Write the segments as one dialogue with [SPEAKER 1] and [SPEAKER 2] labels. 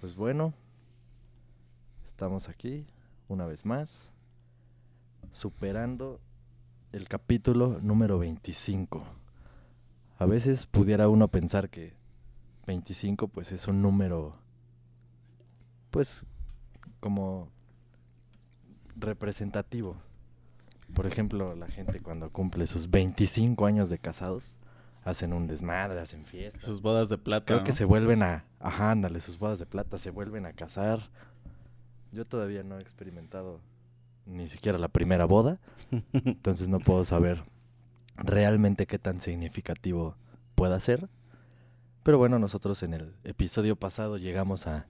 [SPEAKER 1] Pues bueno, estamos aquí una vez más, superando el capítulo número 25. A veces pudiera uno pensar que 25 pues es un número pues como representativo. Por ejemplo, la gente cuando cumple sus 25 años de casados, hacen un desmadre, hacen fiestas.
[SPEAKER 2] Sus bodas de plata.
[SPEAKER 1] Creo que se vuelven a, ajá, ándale, sus bodas de plata, se vuelven a casar. Yo todavía no he experimentado ni siquiera la primera boda, entonces no puedo saber realmente qué tan significativo pueda ser. Pero bueno, nosotros en el episodio pasado llegamos a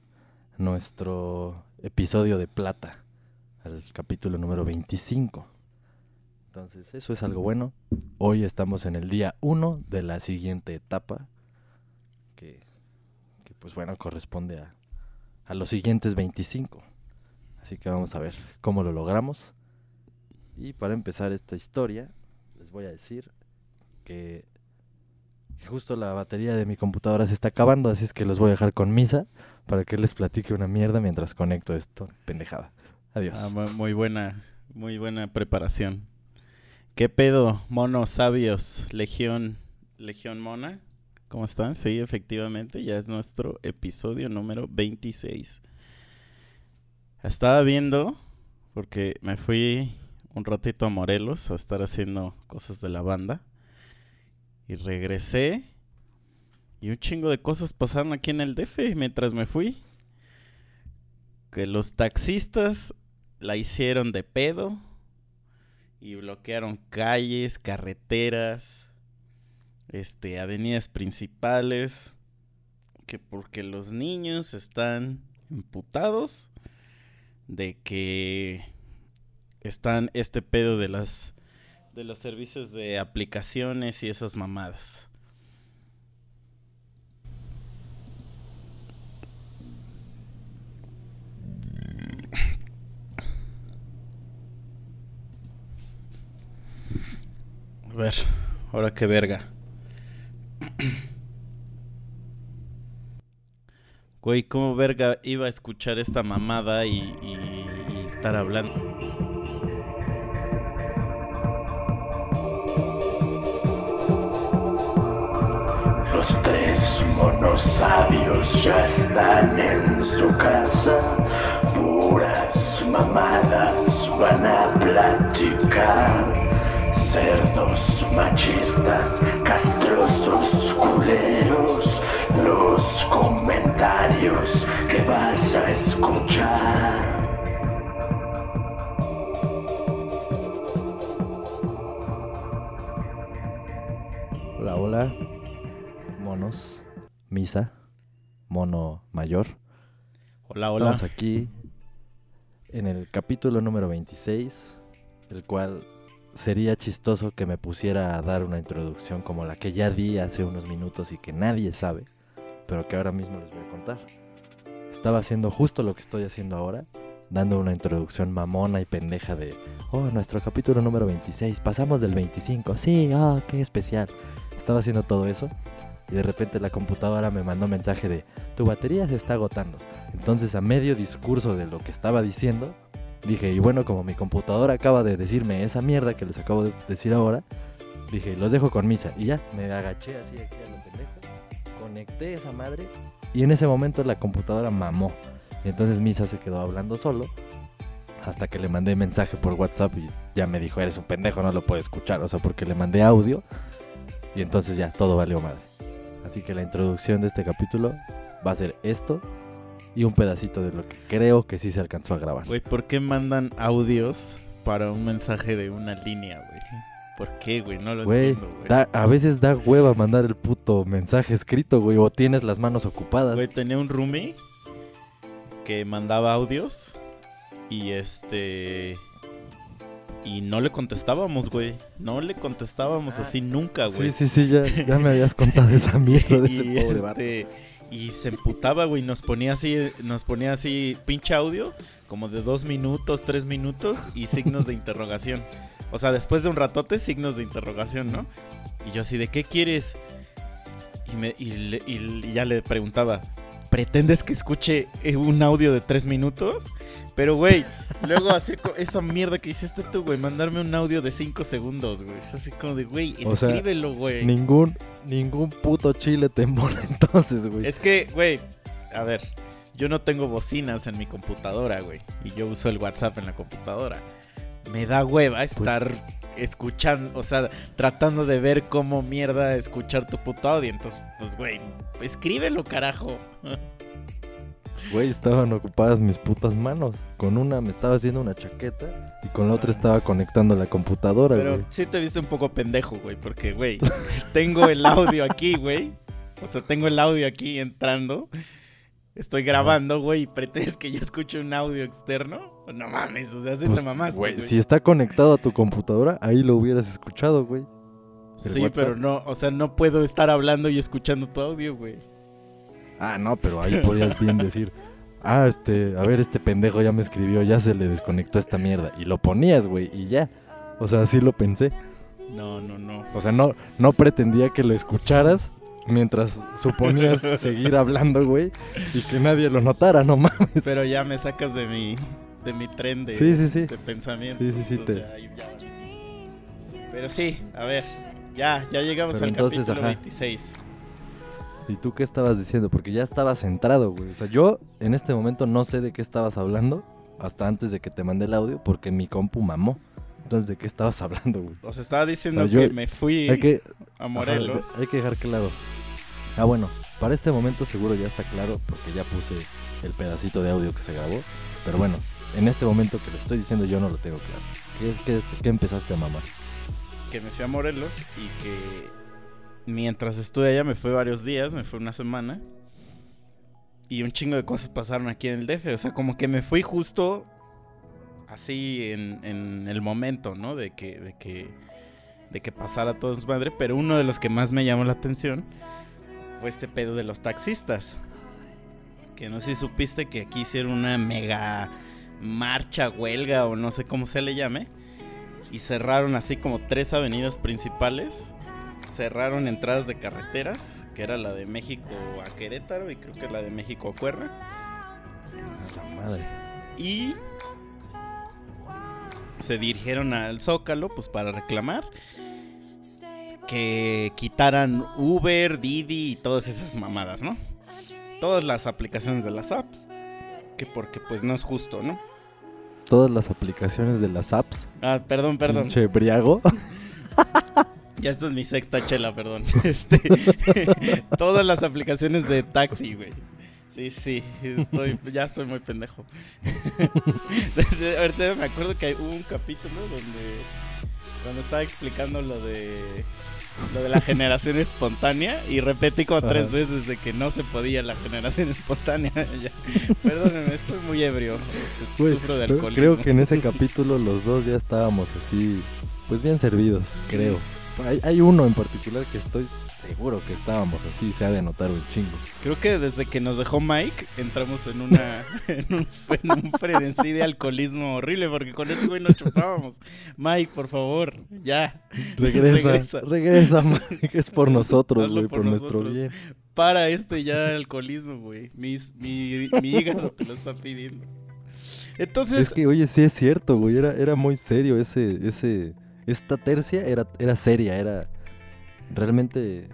[SPEAKER 1] nuestro episodio de plata, al capítulo número 25. Entonces, eso es algo bueno. Hoy estamos en el día 1 de la siguiente etapa, que, pues bueno, corresponde a, los siguientes 25. Así que vamos a ver cómo lo logramos. Y para empezar esta historia, les voy a decir que justo la batería de mi computadora se está acabando, así es que los voy a dejar con misa para que les platique una mierda mientras conecto esto. Pendejada. Adiós.
[SPEAKER 2] Ah, mu- muy buena, muy buena preparación. ¿Qué pedo, monos sabios? Legión, Legión Mona. ¿Cómo están? Sí, efectivamente, ya es nuestro episodio número 26. Estaba viendo, porque me fui un ratito a Morelos a estar haciendo cosas de la banda. Y regresé. Y un chingo de cosas pasaron aquí en el DF mientras me fui. Que los taxistas la hicieron de pedo. Y bloquearon calles, carreteras, este, avenidas principales. Que porque los niños están imputados de que están este pedo de las de los servicios de aplicaciones y esas mamadas. Ver, ahora qué verga. Güey, ¿cómo verga iba a escuchar esta mamada y, y- estar hablando?
[SPEAKER 3] Los tres monos sabios ya están en su casa. Puras mamadas van a platicar. Cerdos machistas, castrosos culeros. Los comentarios que vas a escuchar.
[SPEAKER 1] Hola, hola, monos, misa, mono mayor.
[SPEAKER 2] Hola, hola.
[SPEAKER 1] Estamos aquí en el capítulo número 26, el cual sería chistoso que me pusiera a dar una introducción como la que ya di hace unos minutos y que nadie sabe, pero que ahora mismo les voy a contar. Estaba haciendo justo lo que estoy haciendo ahora, dando una introducción mamona y pendeja de, oh, nuestro capítulo número 26, pasamos del 25, sí, oh, qué especial. Estaba haciendo todo eso y de repente la computadora me mandó mensaje de, tu batería se está agotando. Entonces a medio discurso de lo que estaba diciendo, dije, y bueno, como mi computadora acaba de decirme esa mierda que les acabo de decir ahora, dije, los dejo con misa. Y ya, me agaché así aquí a lo pendejo, conecté esa madre y en ese momento la computadora mamó. Y entonces misa se quedó hablando solo. Hasta que le mandé mensaje por WhatsApp y ya me dijo, eres un pendejo, no lo puedo escuchar. O sea, porque le mandé audio y entonces ya, todo valió madre. Así que la introducción de este capítulo va a ser esto y un pedacito de lo que creo que sí se alcanzó a grabar.
[SPEAKER 2] Güey, ¿por qué mandan audios para un mensaje de una línea, güey? ¿Por qué, güey? No lo
[SPEAKER 1] Güey,
[SPEAKER 2] entiendo, güey.
[SPEAKER 1] da- a veces da hueva mandar el puto mensaje escrito, güey, o tienes las manos ocupadas.
[SPEAKER 2] Güey, tenía un roomie que mandaba audios y este y no le contestábamos, güey. No le contestábamos así nunca, güey.
[SPEAKER 1] sí, sí, sí, ya, ya me habías contado esa mierda de ese pobre
[SPEAKER 2] este, y se emputaba, güey. Nos ponía así, nos ponía así, pinche audio, como de dos minutos, tres minutos y signos de interrogación. O sea, después de un ratote, signos de interrogación, ¿no? Y yo así, ¿de qué quieres? Y, me, y, ya le preguntaba, pretendes que escuche eh, un audio de tres minutos. Pero, güey, luego co- esa mierda que hiciste tú, güey, mandarme un audio de cinco segundos, güey. Yo así como de, güey,
[SPEAKER 1] O sea,
[SPEAKER 2] escríbelo, güey.
[SPEAKER 1] Ningún, ningún puto chile te mola entonces, güey.
[SPEAKER 2] Es que, güey, a ver, yo no tengo bocinas en mi computadora, güey. Y yo uso el WhatsApp en la computadora. Me da hueva estar escuchando, o sea, tratando de ver cómo mierda escuchar tu puto audio. Entonces, pues, güey, escríbelo, carajo.
[SPEAKER 1] Güey, estaban ocupadas mis putas manos. Con una me estaba haciendo una chaqueta y con la otra estaba conectando la computadora,
[SPEAKER 2] Pero
[SPEAKER 1] güey.
[SPEAKER 2] sí te viste un poco pendejo, güey, porque, güey, tengo el audio aquí, güey. O sea, tengo el audio aquí entrando. Estoy grabando, güey, y pretendes que yo escuche un audio externo. No mames, o sea, sí
[SPEAKER 1] Pues,
[SPEAKER 2] te mamaste,
[SPEAKER 1] Güey,
[SPEAKER 2] güey.
[SPEAKER 1] si está conectado a tu computadora, ahí lo hubieras escuchado, güey.
[SPEAKER 2] Sí,
[SPEAKER 1] WhatsApp.
[SPEAKER 2] pero no, o sea, no puedo estar hablando y escuchando tu audio, güey.
[SPEAKER 1] Ah, no, pero ahí podías bien decir, ah, este, a ver, este pendejo ya me escribió, ya se le desconectó esta mierda. Y lo ponías, güey, y ya. O sea, así lo pensé.
[SPEAKER 2] No, no, no.
[SPEAKER 1] O sea, no, no pretendía que lo escucharas mientras suponías seguir hablando, güey, y que nadie lo notara, no mames.
[SPEAKER 2] Pero ya me sacas de mi, de mi tren de,
[SPEAKER 1] Sí, sí, sí.
[SPEAKER 2] de pensamiento.
[SPEAKER 1] Sí, sí, sí,
[SPEAKER 2] entonces
[SPEAKER 1] te-
[SPEAKER 2] ya- ya vale. Pero sí, a ver, ya, ya llegamos
[SPEAKER 1] Pero
[SPEAKER 2] al
[SPEAKER 1] entonces,
[SPEAKER 2] capítulo
[SPEAKER 1] ajá.
[SPEAKER 2] 26.
[SPEAKER 1] ¿Y tú qué estabas diciendo? Porque ya estabas centrado, güey. O sea, yo en este momento no sé de qué estabas hablando hasta antes de que te mandé el audio porque mi compu mamó. Entonces, ¿de qué estabas hablando, güey?
[SPEAKER 2] O sea, estaba diciendo
[SPEAKER 1] O sea, yo-
[SPEAKER 2] que me fui
[SPEAKER 1] que,
[SPEAKER 2] a Morelos.
[SPEAKER 1] Ajá, hay que dejar claro. Ah, bueno, para este momento seguro ya está claro porque ya puse el pedacito de audio que se grabó. Pero bueno, en este momento que lo estoy diciendo yo no lo tengo claro. ¿Qué, qué- qué empezaste a mamar?
[SPEAKER 2] que me fui a Morelos y que mientras estuve allá me fue varios días, me fue una semana. Y un chingo de cosas pasaron aquí en el DF. O sea, como que me fui justo así en, en el momento, ¿no? De que, de que, de que pasara todo su madre. Pero uno de los que más me llamó la atención fue este pedo de los taxistas. Que no sé si supiste que aquí hicieron una mega marcha, huelga o no sé cómo se le llame y cerraron así como tres avenidas principales. Cerraron entradas de carreteras, que era la de México a Querétaro y creo que la de México a Cuerna.
[SPEAKER 1] Madre.
[SPEAKER 2] Y se dirigieron al Zócalo pues para reclamar que quitaran Uber, Didi y todas esas mamadas, ¿no? Todas las aplicaciones de las apps. Que porque pues no es justo, ¿no?
[SPEAKER 1] Todas las aplicaciones de las apps.
[SPEAKER 2] Ah, perdón, perdón.
[SPEAKER 1] Pinche briago.
[SPEAKER 2] Ya esta es mi sexta chela, perdón. Este, todas las aplicaciones de taxi, güey. Sí, sí, estoy, ya estoy muy pendejo. Ahorita me acuerdo que hubo un capítulo donde cuando estaba explicando lo de lo de la generación espontánea y repetí como tres
[SPEAKER 1] Ajá.
[SPEAKER 2] veces de que no se podía la generación espontánea. Perdónenme, estoy muy ebrio.
[SPEAKER 1] Güey,
[SPEAKER 2] sufro de alcoholismo.
[SPEAKER 1] creo que en ese capítulo los dos ya estábamos así, pues bien servidos, creo. Hay, hay uno en particular que estoy seguro que estábamos así, se ha de notar un chingo.
[SPEAKER 2] Creo que desde que nos dejó Mike entramos en una en un, en un frenesí de alcoholismo horrible porque con ese güey nos chupábamos. Mike, por favor, ya.
[SPEAKER 1] Regresa, regresa, Mike, es por nosotros, güey,
[SPEAKER 2] por
[SPEAKER 1] por, nuestro bien.
[SPEAKER 2] Para este ya alcoholismo, güey. Mis- Mi, mi hígado te lo está pidiendo. Entonces,
[SPEAKER 1] Es que, oye, sí es cierto, güey, era, era muy serio ese, ese, esta tercia era, era seria, era realmente,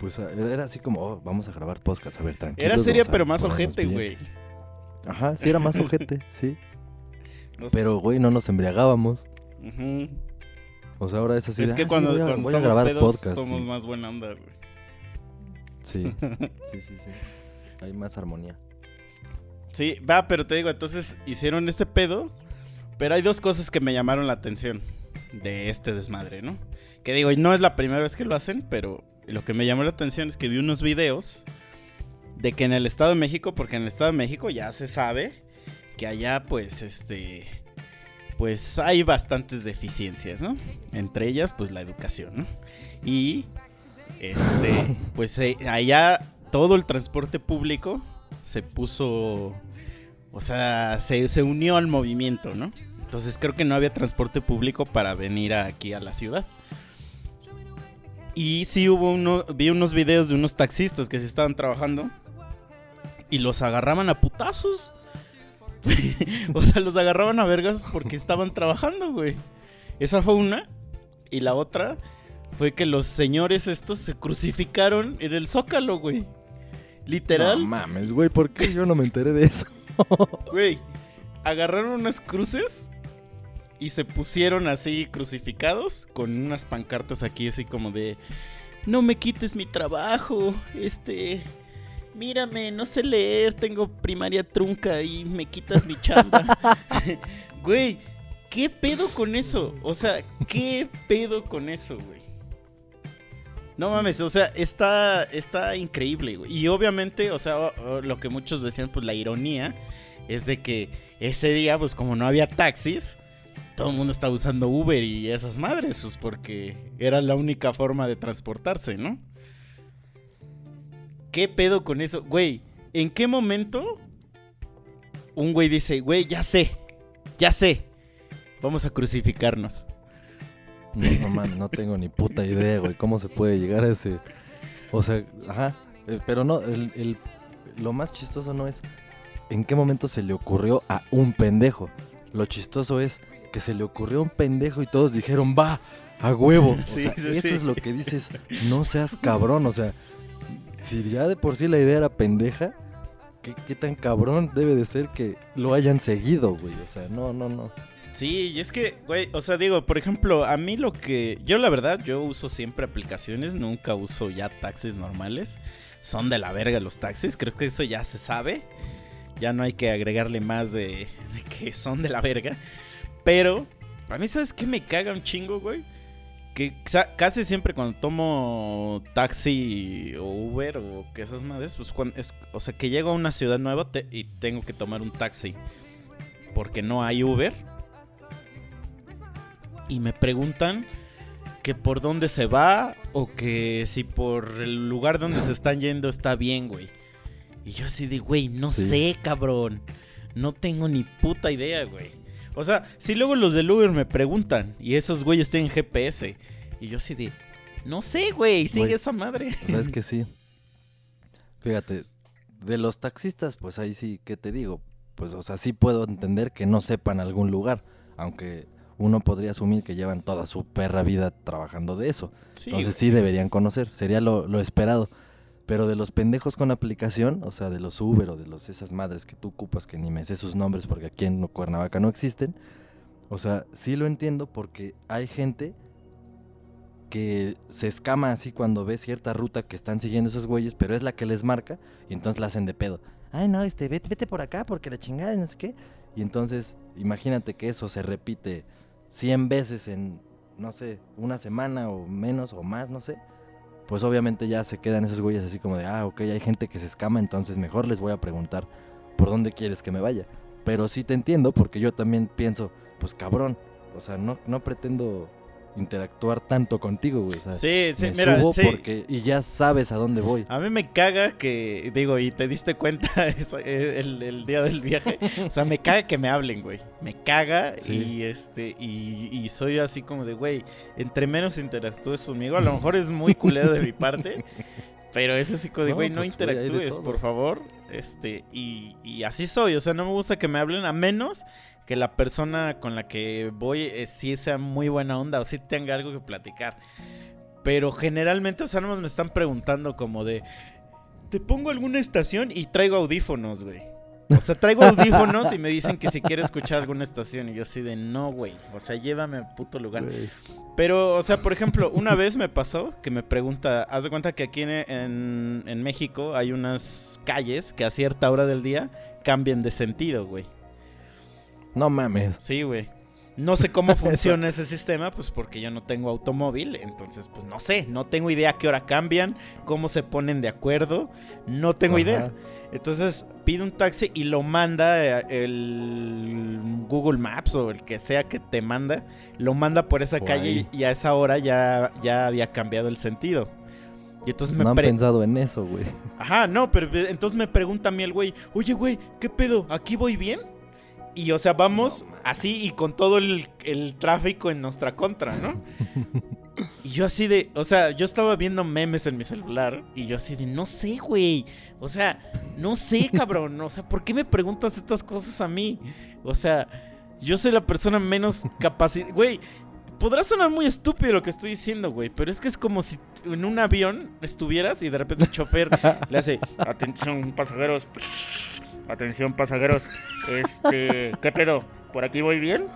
[SPEAKER 1] pues era, así como, oh, vamos a grabar podcast, a ver, tranquilo.
[SPEAKER 2] era seria pero más ojete, güey.
[SPEAKER 1] Ajá, sí era más ojete, sí. Pero, güey, no nos embriagábamos.
[SPEAKER 2] Ujú.
[SPEAKER 1] O sea, ahora es así.
[SPEAKER 2] Es
[SPEAKER 1] de,
[SPEAKER 2] que
[SPEAKER 1] "Ah, sí,
[SPEAKER 2] cuando,
[SPEAKER 1] voy a-
[SPEAKER 2] cuando
[SPEAKER 1] voy
[SPEAKER 2] estamos pedos
[SPEAKER 1] podcast",
[SPEAKER 2] somos
[SPEAKER 1] sí.
[SPEAKER 2] más buena onda, güey.
[SPEAKER 1] Sí, sí, sí, sí. Hay más armonía.
[SPEAKER 2] Sí, va, pero te digo, entonces hicieron este pedo, pero hay dos cosas que me llamaron la atención de este desmadre, ¿no? Que digo, y no es la primera vez que lo hacen, pero lo que me llamó la atención es que vi unos videos de que en el Estado de México, porque en el Estado de México ya se sabe que allá pues este pues hay bastantes deficiencias, ¿no? Entre ellas pues la educación, ¿no? Y este pues eh, allá todo el transporte público se puso o sea, se, se unió al movimiento, ¿no? Entonces creo que no había transporte público para venir aquí a la ciudad. Y sí hubo uno, vi unos videos de unos taxistas que se estaban trabajando y los agarraban a putazos. o sea, los agarraban a vergas porque estaban trabajando, güey. Esa fue una. Y la otra fue que los señores estos se crucificaron en el zócalo, güey. Literal.
[SPEAKER 1] No mames, güey, ¿por qué yo no me enteré de eso?
[SPEAKER 2] Güey, agarraron unas cruces y se pusieron así crucificados con unas pancartas aquí así como de no me quites mi trabajo, este mírame, no sé leer, tengo primaria trunca y me quitas mi chamba. güey, ¿qué pedo con eso? O sea, ¿qué pedo con eso, güey? No mames, o sea, está, está increíble, güey. Y obviamente, o sea, lo que muchos decían, pues la ironía es de que ese día, pues como no había taxis, todo el mundo estaba usando Uber y esas madres, pues porque era la única forma de transportarse, ¿no? ¿Qué pedo con eso? Güey, ¿en qué momento un güey dice, güey, ya sé, ya sé, vamos a crucificarnos?
[SPEAKER 1] No, no no tengo ni puta idea, güey, cómo se puede llegar a ese... O sea, ajá, eh, pero no, el, el- lo más chistoso no es en qué momento se le ocurrió a un pendejo. Lo chistoso es que se le ocurrió a un pendejo y todos dijeron, va, a huevo. O
[SPEAKER 2] Sí,
[SPEAKER 1] sea,
[SPEAKER 2] sí,
[SPEAKER 1] eso
[SPEAKER 2] sí.
[SPEAKER 1] es lo que dices, no seas cabrón, o sea, si ya de por sí la idea era pendeja, ¿qué, qué tan cabrón debe de ser que lo hayan seguido, güey? O sea, no, no, no.
[SPEAKER 2] Sí, y es que, güey, o sea, digo, por ejemplo, a mí lo que. Yo, la verdad, yo uso siempre aplicaciones, nunca uso ya taxis normales. Son de la verga los taxis, creo que eso ya se sabe. Ya no hay que agregarle más de, de que son de la verga. Pero, a mí, ¿sabes qué me caga un chingo, güey? Que ca- casi siempre cuando tomo taxi o Uber o que esas madres, pues cuando es, o sea, que llego a una ciudad nueva te- y tengo que tomar un taxi porque no hay Uber. Y me preguntan que por dónde se va o que si por el lugar donde se están yendo está bien, güey. Y yo así de, güey, no
[SPEAKER 1] Sí.
[SPEAKER 2] sé, cabrón. No tengo ni puta idea, güey. O sea, si luego los del Uber me preguntan y esos güeyes tienen GPS. Y yo así de, no sé, güey, sigue
[SPEAKER 1] Güey.
[SPEAKER 2] esa madre.
[SPEAKER 1] ¿Sabes que sí? Fíjate, de los taxistas, pues ahí sí, ¿qué te digo? Pues, o sea, sí puedo entender que no sepan algún lugar, aunque uno podría asumir que llevan toda su perra vida trabajando de eso.
[SPEAKER 2] Sí,
[SPEAKER 1] Entonces sí deberían conocer, sería lo, lo esperado. Pero de los pendejos con aplicación, o sea, de los Uber o de los esas madres que tú ocupas, que ni me sé sus nombres porque aquí en Cuernavaca no existen, o sea, sí lo entiendo porque hay gente que se escama así cuando ve cierta ruta que están siguiendo esos güeyes, pero es la que les marca y entonces la hacen de pedo. Ay, no, este, vete, vete por acá porque la chingada no sé qué. Y entonces, imagínate que eso se repite 100 veces en, no sé, una semana o menos o más, no sé. Pues obviamente ya se quedan esos güeyes así como de, ah, ok, hay gente que se escama, entonces mejor les voy a preguntar por dónde quieres que me vaya. Pero sí te entiendo porque yo también pienso, pues cabrón, o sea, no, no pretendo interactuar tanto contigo, güey. O sea,
[SPEAKER 2] Sí, sí,
[SPEAKER 1] me
[SPEAKER 2] mira,
[SPEAKER 1] subo
[SPEAKER 2] sí.
[SPEAKER 1] porque y ya sabes a dónde voy.
[SPEAKER 2] A mí me caga que, digo, y te diste cuenta eso, eh, el, el día del viaje. O sea, me caga que me hablen, güey. Me caga
[SPEAKER 1] Sí.
[SPEAKER 2] y este, y, y soy así como de, güey, entre menos interactúes conmigo, a lo mejor es muy culero de mi parte. Pero es así como de,
[SPEAKER 1] No,
[SPEAKER 2] güey, no,
[SPEAKER 1] pues, hay de
[SPEAKER 2] interactúes, por favor. Este, y, y así soy. O sea, no me gusta que me hablen a menos que la persona con la que voy eh, sí sea muy buena onda o sí tenga algo que platicar. Pero generalmente, o sea, nomás me están preguntando como de, ¿te pongo alguna estación? Y traigo audífonos, güey. O sea, traigo audífonos y me dicen que si quiero escuchar alguna estación. Y yo así de, no, güey. O sea, llévame a puto lugar. Pero, o sea, por ejemplo, una vez me pasó que me pregunta, haz de cuenta que aquí en, en- en México hay unas calles que a cierta hora del día cambian de sentido, güey.
[SPEAKER 1] No mames.
[SPEAKER 2] Sí, güey. No sé cómo funciona ese sistema, pues porque yo no tengo automóvil, entonces pues no sé, no tengo idea a qué hora cambian, cómo se ponen de acuerdo, no tengo
[SPEAKER 1] Ajá.
[SPEAKER 2] idea. Entonces pide un taxi y lo manda eh, el Google Maps o el que sea que te manda, lo manda por esa
[SPEAKER 1] Por
[SPEAKER 2] calle
[SPEAKER 1] ahí.
[SPEAKER 2] y a esa hora ya, ya había cambiado el sentido. Y entonces me
[SPEAKER 1] No han
[SPEAKER 2] pre-
[SPEAKER 1] pensado en eso, güey.
[SPEAKER 2] Ajá, no, pero eh, entonces me pregunta a mí el güey, oye, güey, ¿qué pedo? ¿Aquí voy bien? Y o sea, vamos así y con todo el, el tráfico en nuestra contra, ¿no? Y yo así de, o sea, yo estaba viendo memes en mi celular y yo así de, no sé, güey. O sea, no sé, cabrón. O sea, ¿por qué me preguntas estas cosas a mí? O sea, yo soy la persona menos capacitada. Güey, podrá sonar muy estúpido lo que estoy diciendo, güey, pero es que es como si en un avión estuvieras y de repente el chofer le hace, atención pasajeros, atención pasajeros, este, ¿qué pedo? ¿Por aquí voy bien?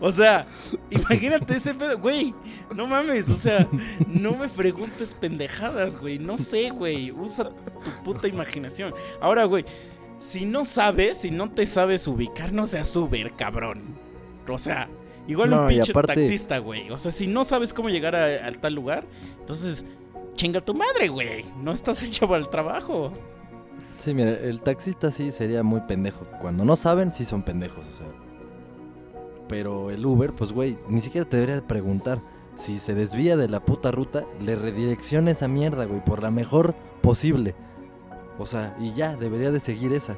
[SPEAKER 2] o sea, imagínate ese pedo, güey. No mames, o sea, no me preguntes pendejadas, güey. No sé, güey. Usa tu puta imaginación. Ahora, güey, si no sabes, si no te sabes ubicar, no seas Uber, cabrón. O sea, igual
[SPEAKER 1] No,
[SPEAKER 2] un pinche
[SPEAKER 1] aparte-
[SPEAKER 2] taxista, güey. O sea, si no sabes cómo llegar a, a tal lugar, entonces chinga tu madre, güey. No estás hecho para el trabajo.
[SPEAKER 1] Sí, mira, el taxista sí sería muy pendejo. Cuando no saben, sí son pendejos, o sea. Pero el Uber, pues güey, ni siquiera te debería de preguntar. Si se desvía de la puta ruta, le redirecciona esa mierda, güey, por la mejor posible. O sea, y ya, debería de seguir esa.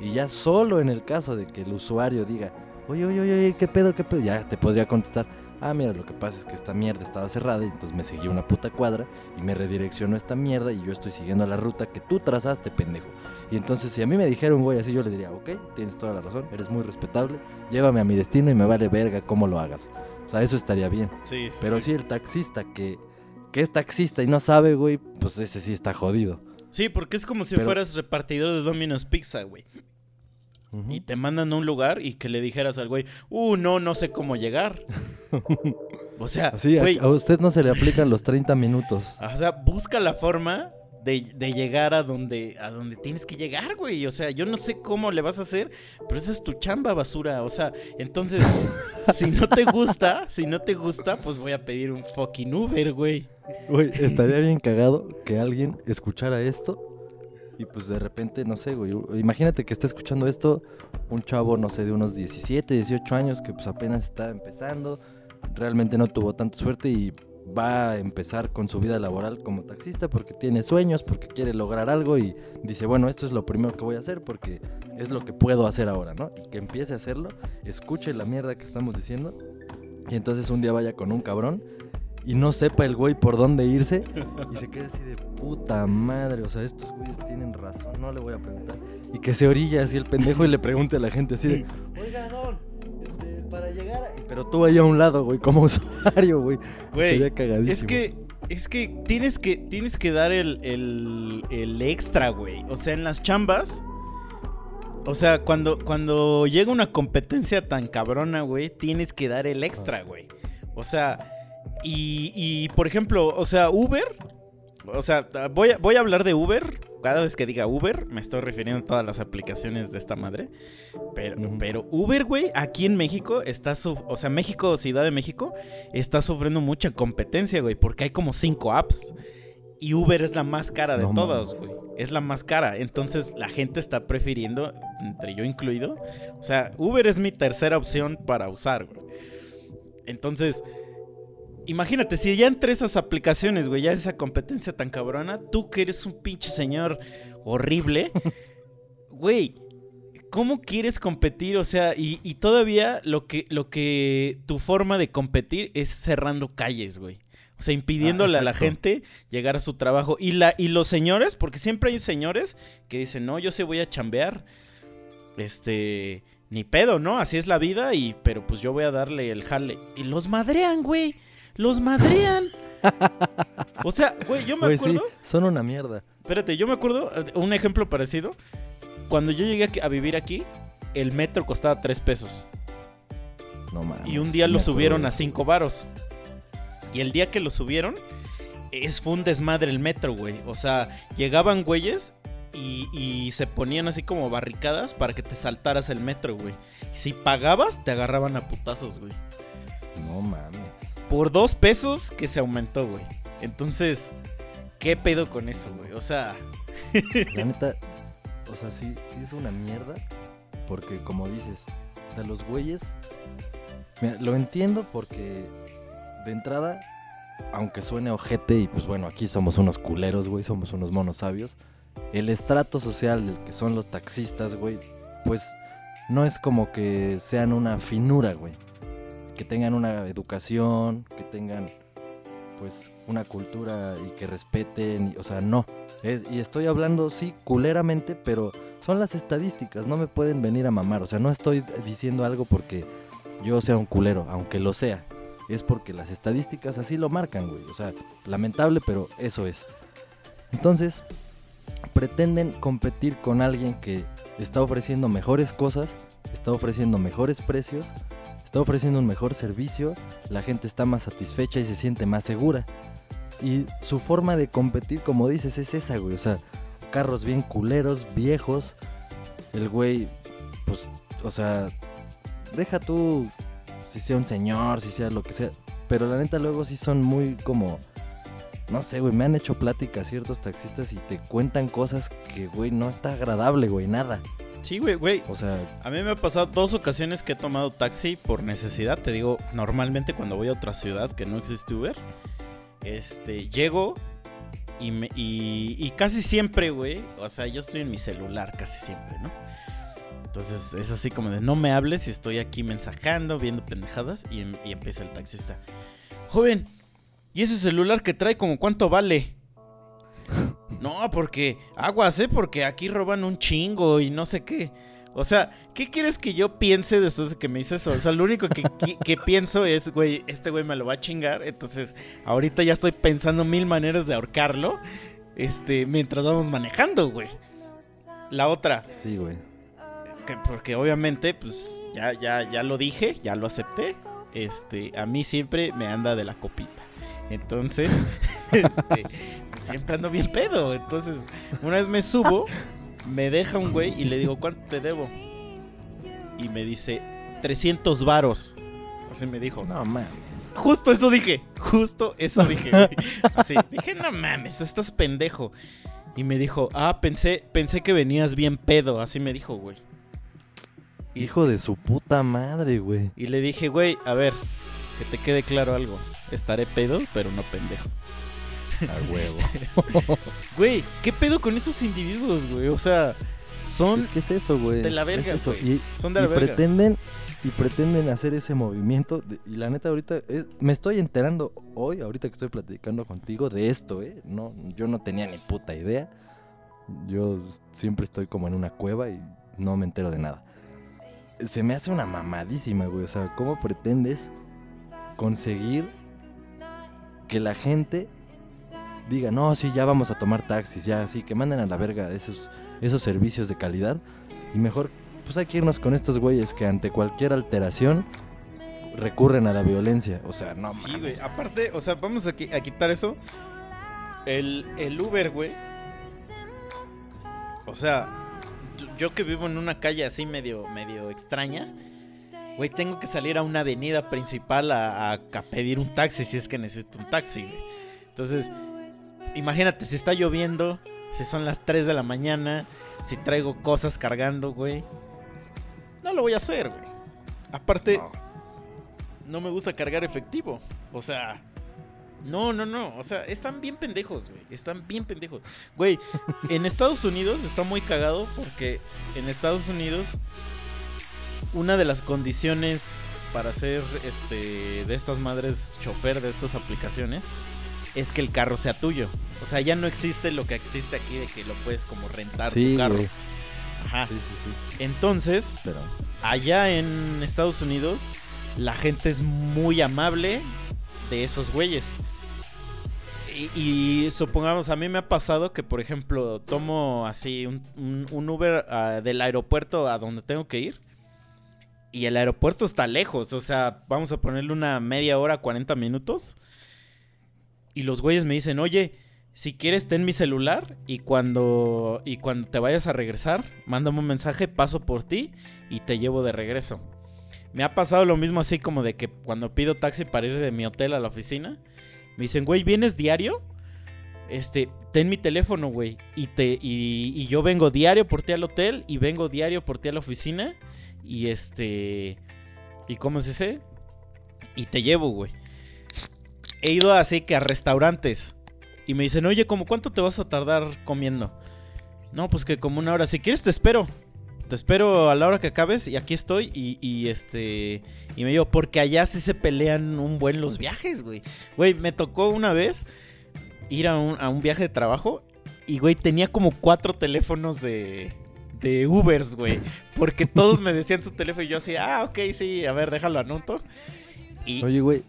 [SPEAKER 1] Y ya solo en el caso de que el usuario diga, oye, oye, oye, ¿qué pedo, qué pedo? Ya te podría contestar, ah, mira, lo que pasa es que esta mierda estaba cerrada y entonces me seguí una puta cuadra y me redireccionó esta mierda y yo estoy siguiendo la ruta que tú trazaste, pendejo. Y entonces si a mí me dijera un güey así, yo le diría, ok, tienes toda la razón, eres muy respetable, llévame a mi destino y me vale verga cómo lo hagas. O sea, eso estaría bien.
[SPEAKER 2] Sí,
[SPEAKER 1] Pero si el taxista que, que es taxista y no sabe, güey, pues ese sí está jodido.
[SPEAKER 2] Sí, porque es como si
[SPEAKER 1] Pero-
[SPEAKER 2] fueras repartidor de Domino's Pizza, güey. Y te mandan a un lugar y que le dijeras al güey, uh, no, no sé cómo llegar. o sea,
[SPEAKER 1] Así, a,
[SPEAKER 2] güey,
[SPEAKER 1] a usted no se le aplican los 30 minutos.
[SPEAKER 2] o sea, busca la forma de, de llegar a donde, a donde tienes que llegar, güey. O sea, yo no sé cómo le vas a hacer, pero esa es tu chamba, basura. O sea, entonces, si no te gusta, si no te gusta, pues voy a pedir un fucking Uber, güey.
[SPEAKER 1] Güey, estaría bien cagado que alguien escuchara esto y pues de repente, no sé, güey, imagínate que está escuchando esto un chavo, no sé, de unos 17, 18 años que pues apenas está empezando, realmente no tuvo tanta suerte y va a empezar con su vida laboral como taxista porque tiene sueños, porque quiere lograr algo y dice, bueno, esto es lo primero que voy a hacer porque es lo que puedo hacer ahora, ¿no? Y que empiece a hacerlo, escuche la mierda que estamos diciendo y entonces un día vaya con un cabrón y no sepa el güey por dónde irse y se quede así de puta madre, o sea, estos güeyes tienen razón, no le voy a preguntar. Y que se orilla así el pendejo y le pregunte a la gente así de, oiga, don, este, para llegar a... Pero tú ahí a un lado, güey, como usuario, güey.
[SPEAKER 2] Güey. Es que, es que tienes que, tienes que dar el, el, el extra, güey. O sea, en las chambas. O sea, cuando, cuando llega una competencia tan cabrona, güey, tienes que dar el extra, güey. O sea, y, y por ejemplo, o sea, Uber. O sea, voy a, voy a hablar de Uber. Cada vez que diga Uber, me estoy refiriendo a todas las aplicaciones de esta madre. Pero, Uber, güey, aquí en México está su, o sea, México, Ciudad de México, está sufriendo mucha competencia, güey, porque hay como cinco apps. Y Uber es la más cara de
[SPEAKER 1] No
[SPEAKER 2] todas, güey. Es la más cara. Entonces la gente está prefiriendo, entre yo incluido. O sea, Uber es mi tercera opción para usar, güey. Entonces, imagínate, si ya entre esas aplicaciones, güey, ya esa competencia tan cabrona, tú que eres un pinche señor horrible, güey, ¿cómo quieres competir? O sea, y, y todavía lo que, lo que tu forma de competir es cerrando calles, güey. O sea, impidiéndole a la gente llegar a su trabajo. Y, la, y los señores, porque siempre hay señores que dicen, no, yo sí voy a chambear. Este, ni pedo, ¿no? Así es la vida, y, pero pues yo voy a darle el jale. Y los madrean, güey. Los madrean. o sea, güey, yo me
[SPEAKER 1] sí,
[SPEAKER 2] acuerdo.
[SPEAKER 1] son una mierda.
[SPEAKER 2] Espérate, yo me acuerdo, un ejemplo parecido. Cuando yo llegué a vivir aquí, el metro costaba 3 pesos.
[SPEAKER 1] No mames.
[SPEAKER 2] Y un día lo subieron a
[SPEAKER 1] eso.
[SPEAKER 2] 5 varos. Y el día que lo subieron, es, fue un desmadre el metro, güey. O sea, llegaban güeyes y, y se ponían así como barricadas para que te saltaras el metro, güey. Y si pagabas, te agarraban a putazos, güey.
[SPEAKER 1] No mames.
[SPEAKER 2] Por dos pesos que se aumentó, güey. Entonces, ¿qué pedo con eso, güey? O sea,
[SPEAKER 1] La neta, o sea, sí, sí es una mierda. Porque como dices, o sea, los güeyes. Lo entiendo porque de entrada, aunque suene ojete, y pues bueno, aquí somos unos culeros, güey, somos unos monos sabios. El estrato social del que son los taxistas, güey, pues no es como que sean una finura, güey. Que tengan una educación, que tengan pues una cultura y que respeten, o sea, no. Y estoy hablando, sí, culeramente, pero son las estadísticas, no me pueden venir a mamar, o sea, no estoy diciendo algo porque yo sea un culero, aunque lo sea. Es porque las estadísticas así lo marcan, güey. O sea, lamentable, pero eso es. Entonces, pretenden competir con alguien que está ofreciendo mejores cosas, está ofreciendo mejores precios, está ofreciendo un mejor servicio, la gente está más satisfecha y se siente más segura. Y su forma de competir, como dices, es esa, güey. O sea, carros bien culeros, viejos. El güey, pues, o sea, deja tú si sea un señor, si sea lo que sea. Pero la neta luego sí son muy como... No sé, güey, me han hecho plática ciertos taxistas y te cuentan cosas que, güey, no está agradable, güey, nada.
[SPEAKER 2] Sí, güey, güey.
[SPEAKER 1] O sea,
[SPEAKER 2] A mí me ha pasado dos ocasiones que he tomado taxi por necesidad. Te digo, normalmente cuando voy a otra ciudad que no existe Uber, este, llego y, me, y, y casi siempre, güey, o sea, yo estoy en mi celular casi siempre, ¿no? Entonces es así como de no me hables y estoy aquí mensajando, viendo pendejadas y, em- y empieza el taxista. Joven, ¿y ese celular que trae como cuánto vale? No, porque aguas, ¿eh? Porque aquí roban un chingo y no sé qué. O sea, ¿qué quieres que yo piense después de que me dices eso? O sea, lo único que, que- que pienso es, güey, este güey me lo va a chingar. Entonces, ahorita ya estoy pensando mil maneras de ahorcarlo. Este, mientras vamos manejando, güey. La otra,
[SPEAKER 1] sí, güey.
[SPEAKER 2] que- porque obviamente, pues, ya, ya, ya lo dije, ya lo acepté. Este, a mí siempre me anda de la copita. Entonces, este, pues, siempre ando bien pedo. Entonces, una vez me subo, me deja un güey y le digo, ¿cuánto te debo? Y me dice, 300 varos. Así me dijo.
[SPEAKER 1] No, mames.
[SPEAKER 2] Justo eso dije. Justo eso dije. güey. Así. Dije, no mames, estás pendejo. Y me dijo, ah, pensé, pensé que venías bien pedo. Así me dijo, güey.
[SPEAKER 1] Hijo de su puta madre, güey.
[SPEAKER 2] Y le dije, güey, a ver, que te quede claro algo. Estaré pedo, pero no pendejo.
[SPEAKER 1] A huevo.
[SPEAKER 2] Güey, ¿qué pedo con estos individuos, güey? O sea, son,
[SPEAKER 1] es que es eso, güey.
[SPEAKER 2] de la verga, güey.
[SPEAKER 1] Y,
[SPEAKER 2] son de
[SPEAKER 1] y
[SPEAKER 2] la verga.
[SPEAKER 1] pretenden y pretenden hacer ese movimiento de- y la neta ahorita es- me estoy enterando hoy ahorita que estoy platicando contigo de esto eh no yo no tenía ni puta idea yo siempre estoy como en una cueva y no me entero de nada se me hace una mamadísima güey o sea cómo pretendes conseguir que la gente diga no sí ya vamos a tomar taxis ya sí que manden a la verga esos esos servicios de calidad y mejor pues hay que irnos con estos güeyes que ante cualquier alteración recurren a la violencia. O sea, no
[SPEAKER 2] sí, güey. Aparte, o sea, vamos a, qui- a quitar eso. El, el Uber, güey. O sea, yo, yo que vivo en una calle así medio, medio extraña. Güey, tengo que salir a una avenida principal a, a- a pedir un taxi si es que necesito un taxi, güey. Entonces, imagínate, si está lloviendo, si son las 3 de la mañana, si traigo cosas cargando, güey. No lo voy a hacer, güey. Aparte,
[SPEAKER 1] No.
[SPEAKER 2] no me gusta cargar efectivo. O sea, no, no, no. O sea, están bien pendejos, güey. Están bien pendejos. Güey, en Estados Unidos está muy cagado porque en Estados Unidos una de las condiciones para ser este de estas madres chofer de estas aplicaciones es que el carro sea tuyo. O sea, ya no existe lo que existe aquí de que lo puedes como rentar
[SPEAKER 1] Sí,
[SPEAKER 2] tu carro.
[SPEAKER 1] güey.
[SPEAKER 2] Ajá.
[SPEAKER 1] Sí, sí, sí.
[SPEAKER 2] Entonces,
[SPEAKER 1] Pero
[SPEAKER 2] allá en Estados Unidos la gente es muy amable de esos güeyes. Y, y supongamos, a mí me ha pasado que, por ejemplo, tomo así un, un- un Uber ah, del aeropuerto a donde tengo que ir. Y el aeropuerto está lejos, o sea, vamos a ponerle una media hora, 40 minutos. Y los güeyes me dicen, oye, si quieres ten mi celular y cuando, y cuando te vayas a regresar, mándame un mensaje, paso por ti y te llevo de regreso. Me ha pasado lo mismo así como de que cuando pido taxi para ir de mi hotel a la oficina, me dicen, güey, ¿vienes diario? Este, ten mi teléfono, güey. Y, te, y, y yo vengo diario por ti al hotel y vengo diario por ti a la oficina. Y este... ¿Y cómo se dice? Y te llevo, güey. He ido así que a restaurantes. Y me dicen, oye, ¿cómo cuánto te vas a tardar comiendo? No, pues que como una hora. Si quieres te espero. te espero a la hora que acabes y aquí estoy y, este y me dijo, porque allá sí se pelean un buen los viajes, güey. Güey, me tocó una vez ir a un, a un viaje de trabajo y, güey, tenía como cuatro teléfonos de, de Ubers, güey. Porque todos me decían su teléfono y yo así, ah, ok, sí, a ver, déjalo anoto. Y,
[SPEAKER 1] Oye, güey,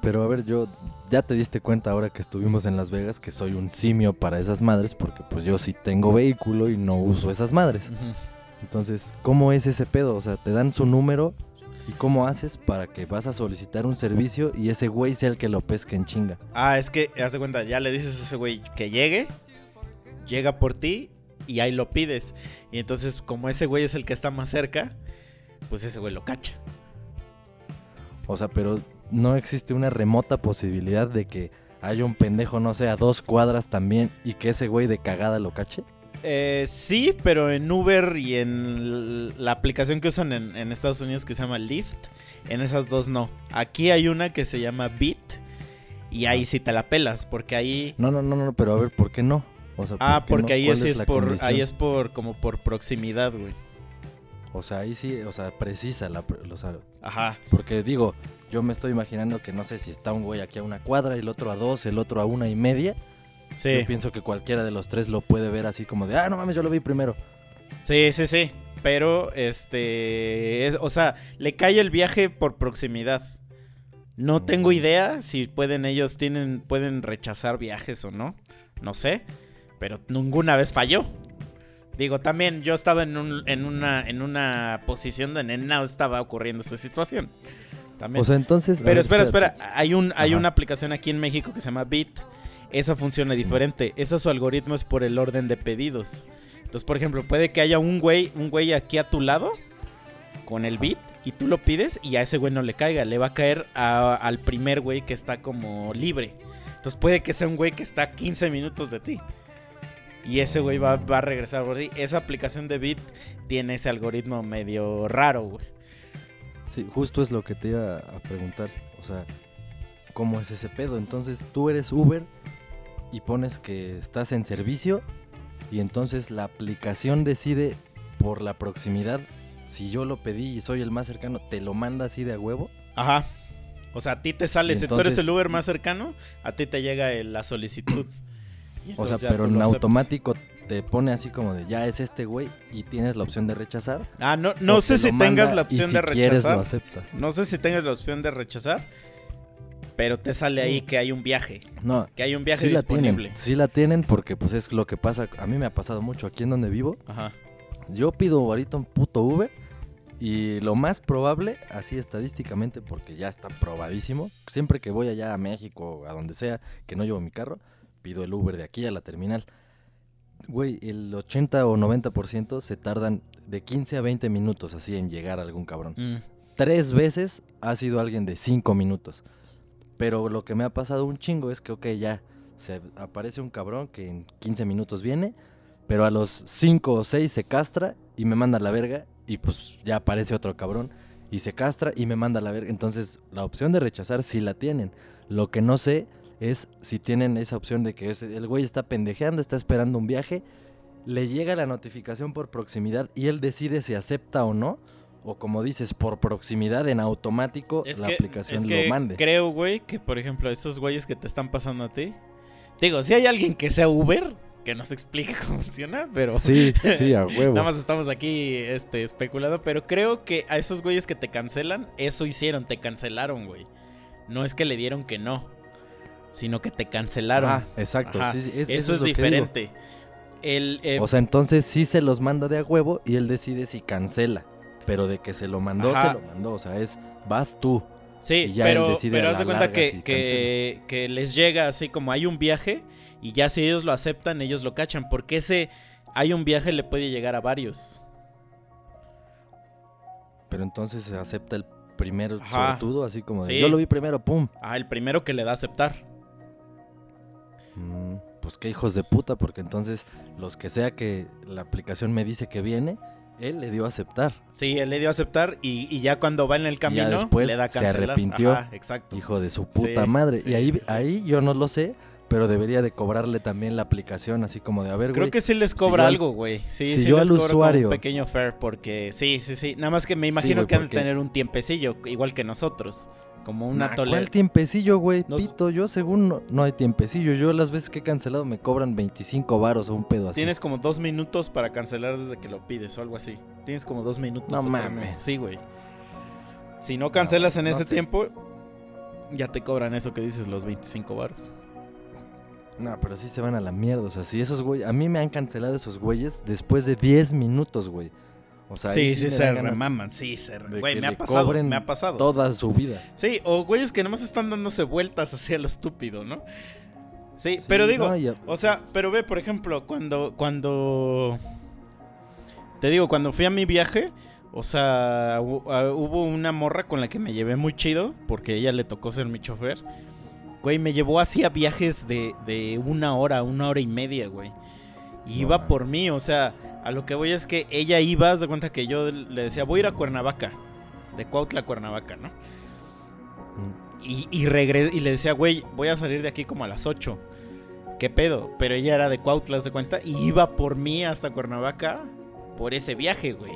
[SPEAKER 1] pero a ver, yo ya te diste cuenta ahora que estuvimos en Las Vegas que soy un simio para esas madres porque pues yo sí tengo vehículo y no uso esas madres. Entonces, ¿cómo es ese pedo? O sea, te dan su número y cómo haces para que vas a solicitar un servicio y ese güey sea el que lo pesque en chinga.
[SPEAKER 2] Ah, es que, haz de cuenta, ya le dices a ese güey que llegue, llega por ti y ahí lo pides. Y entonces, como ese güey es el que está más cerca, pues ese güey lo cacha.
[SPEAKER 1] O sea, pero no existe una remota posibilidad de que haya un pendejo, no sé, a dos cuadras también y que ese güey de cagada lo cache.
[SPEAKER 2] Eh, sí, pero en Uber y en la aplicación que usan en, en Estados Unidos que se llama Lyft, en esas dos no. Aquí hay una que se llama Bit y ahí sí te la pelas, porque ahí...
[SPEAKER 1] No, no, no, no, pero a ver, ¿por qué no? O sea, ¿por
[SPEAKER 2] Ah, porque
[SPEAKER 1] no?
[SPEAKER 2] ahí
[SPEAKER 1] ¿Cuál
[SPEAKER 2] sí es por,
[SPEAKER 1] condición?
[SPEAKER 2] ahí es por, como por proximidad, güey.
[SPEAKER 1] O sea, ahí sí, o sea, precisa la... o sea,
[SPEAKER 2] Ajá.
[SPEAKER 1] porque digo, yo me estoy imaginando que no sé si está un güey aquí a una cuadra, el otro a dos, el otro a una y media.
[SPEAKER 2] Sí.
[SPEAKER 1] Yo pienso que cualquiera de los tres lo puede ver así como de, ah, no mames, yo lo vi primero.
[SPEAKER 2] Sí, sí, sí. Pero, este. es- o sea, le cae el viaje por proximidad. No tengo idea si pueden ellos tienen, pueden rechazar viajes o no. No sé. Pero ninguna vez falló. Digo, también yo estaba en, un- en, una, en una posición donde no estaba ocurriendo esa situación. También.
[SPEAKER 1] O sea, entonces...
[SPEAKER 2] Pero
[SPEAKER 1] ver,
[SPEAKER 2] espera, espera. Hay, un, hay
[SPEAKER 1] Ajá.
[SPEAKER 2] una aplicación aquí en México que se llama Bit. Esa funciona diferente. Ese su algoritmo es por el orden de pedidos. Entonces, por ejemplo, puede que haya un güey, un güey aquí a tu lado con el Bit y tú lo pides y a ese güey no le caiga. Le va a caer a- al primer güey que está como libre. Entonces puede que sea un güey que está a 15 minutos de ti. Y ese güey va, va a regresar por ti. Esa aplicación de Bit tiene ese algoritmo medio raro, güey.
[SPEAKER 1] Sí, justo es lo que te iba a preguntar. O sea, ¿cómo es ese pedo? Entonces tú eres Uber y pones que estás en servicio y entonces la aplicación decide por la proximidad. Si yo lo pedí y soy el más cercano, ¿te lo manda así de a huevo?
[SPEAKER 2] Ajá. O sea, a ti te sale, si tú eres el Uber más cercano, a ti te llega la solicitud.
[SPEAKER 1] O sea, pero en automático te pone así como de ya es este güey y tienes la opción de rechazar.
[SPEAKER 2] Ah, no, no sé si tengas la
[SPEAKER 1] y
[SPEAKER 2] opción
[SPEAKER 1] si
[SPEAKER 2] de
[SPEAKER 1] quieres
[SPEAKER 2] rechazar.
[SPEAKER 1] lo aceptas.
[SPEAKER 2] No sé si tengas la opción de rechazar, pero te sale ahí
[SPEAKER 1] Mm.
[SPEAKER 2] que hay un viaje.
[SPEAKER 1] No,
[SPEAKER 2] Que hay un viaje
[SPEAKER 1] sí la
[SPEAKER 2] disponible.
[SPEAKER 1] tienen. Sí la tienen porque pues es lo que pasa. A mí me ha pasado mucho aquí en donde vivo.
[SPEAKER 2] Ajá.
[SPEAKER 1] Yo pido ahorita un puto Uber y lo más probable, así estadísticamente, porque ya está probadísimo, siempre que voy allá a México o a donde sea, que no llevo mi carro, pido el Uber de aquí a la terminal. Güey, el 80 o 90% se tardan de 15 a 20 minutos así en llegar a algún cabrón.
[SPEAKER 2] Mm.
[SPEAKER 1] Tres veces ha sido alguien de 5 minutos. Pero lo que me ha pasado un chingo es que, ok, ya se aparece un cabrón que en 15 minutos viene, pero a los 5 o 6 se castra y me manda a la verga y pues ya aparece otro cabrón y se castra y me manda a la verga. Entonces la opción de rechazar sí la tienen. Lo que no sé es si tienen esa opción de que el güey está pendejeando, está esperando un viaje, le llega la notificación por proximidad y él decide si acepta o no. O como dices, por proximidad en automático
[SPEAKER 2] Es
[SPEAKER 1] la
[SPEAKER 2] que,
[SPEAKER 1] aplicación
[SPEAKER 2] es que
[SPEAKER 1] lo mande.
[SPEAKER 2] creo, güey, que por ejemplo esos güeyes que te están pasando a ti. Digo, si hay alguien que sea Uber, que nos explique cómo funciona, pero...
[SPEAKER 1] Sí, sí, a huevo.
[SPEAKER 2] Nada más estamos aquí este, especulando, pero creo que a esos güeyes que te cancelan, eso hicieron, te cancelaron, güey. No es que le dieron que no, sino que te cancelaron.
[SPEAKER 1] Ah, exacto.
[SPEAKER 2] Ajá.
[SPEAKER 1] sí, sí, es-
[SPEAKER 2] eso, es, diferente. El, eh,
[SPEAKER 1] O sea, entonces sí se los manda de a huevo y él decide si cancela. Pero de que se lo mandó,
[SPEAKER 2] Ajá.
[SPEAKER 1] se lo mandó. O sea, es vas tú.
[SPEAKER 2] sí,
[SPEAKER 1] y ya él
[SPEAKER 2] pero,
[SPEAKER 1] decide
[SPEAKER 2] pero haz de cuenta que,
[SPEAKER 1] si
[SPEAKER 2] que, que les llega así como hay un viaje y ya si ellos lo aceptan, ellos lo cachan. Porque ese hay un viaje le puede llegar a varios.
[SPEAKER 1] Pero entonces se acepta el primero
[SPEAKER 2] Ajá.
[SPEAKER 1] sortudo, así como de
[SPEAKER 2] Sí.
[SPEAKER 1] yo lo vi primero, pum.
[SPEAKER 2] Ah, el primero que le da a aceptar.
[SPEAKER 1] Mm, pues qué hijos de puta, porque entonces los que sea que la aplicación me dice que viene, él le dio a aceptar.
[SPEAKER 2] Sí, él le dio a aceptar y, y ya cuando va en el camino
[SPEAKER 1] después
[SPEAKER 2] le da a
[SPEAKER 1] se arrepintió.
[SPEAKER 2] Ajá, exacto.
[SPEAKER 1] Hijo de su puta
[SPEAKER 2] Sí,
[SPEAKER 1] madre.
[SPEAKER 2] sí,
[SPEAKER 1] y ahí,
[SPEAKER 2] sí,
[SPEAKER 1] ahí yo no lo sé, pero debería de cobrarle también la aplicación, así como de, güey.
[SPEAKER 2] Creo que sí les cobra algo, güey. Sí,
[SPEAKER 1] si
[SPEAKER 2] sí
[SPEAKER 1] yo
[SPEAKER 2] les
[SPEAKER 1] al usuario-
[SPEAKER 2] un pequeño fair porque sí, sí, sí. Nada más que me imagino que han de tener un tiempecillo igual que nosotros, como una
[SPEAKER 1] Nah. ¿Cuál tiempecillo, güey?
[SPEAKER 2] Nos-
[SPEAKER 1] Pito, yo según no, no hay tiempecillo. Yo las veces que he cancelado me cobran 25 varos o un pedo así.
[SPEAKER 2] Tienes como dos minutos para cancelar desde que lo pides o algo así. Tienes como dos minutos.
[SPEAKER 1] No mames.
[SPEAKER 2] Sí, güey. Si no cancelas en
[SPEAKER 1] no
[SPEAKER 2] ese
[SPEAKER 1] sé.
[SPEAKER 2] tiempo, ya te cobran eso que dices, los 25 baros.
[SPEAKER 1] No, pero sí se van a la mierda. O sea, si esos güeyes. A mí me han cancelado esos güeyes después de 10 minutos, güey. O sea,
[SPEAKER 2] Sí, sí,
[SPEAKER 1] me
[SPEAKER 2] se remaman, sí, se Güey, me ha pasado, me ha pasado.
[SPEAKER 1] Toda su vida.
[SPEAKER 2] Sí, o güeyes que nomás están dándose vueltas hacia lo estúpido, ¿no? Sí,
[SPEAKER 1] Sí,
[SPEAKER 2] pero digo,
[SPEAKER 1] no,
[SPEAKER 2] o sea, pero ve, por ejemplo, cuando, cuando, te digo, cuando fui a mi viaje, o sea, hu- hubo una morra con la que me llevé muy chido, porque ella le tocó ser mi chofer. Güey, me llevó así a viajes de, de una hora, una hora y media, güey. Y
[SPEAKER 1] No
[SPEAKER 2] iba por mí, o sea, a lo que voy es que ella iba, haz de cuenta que yo le decía, voy a ir a Cuernavaca, de Cuautla a Cuernavaca, ¿no?
[SPEAKER 1] Mm.
[SPEAKER 2] Y, y, y le decía, güey, voy a salir de aquí como a las 8. ¿Qué pedo? Pero ella era de Cuautla, ¿haz de cuenta? Y iba por mí hasta Cuernavaca por ese viaje, güey.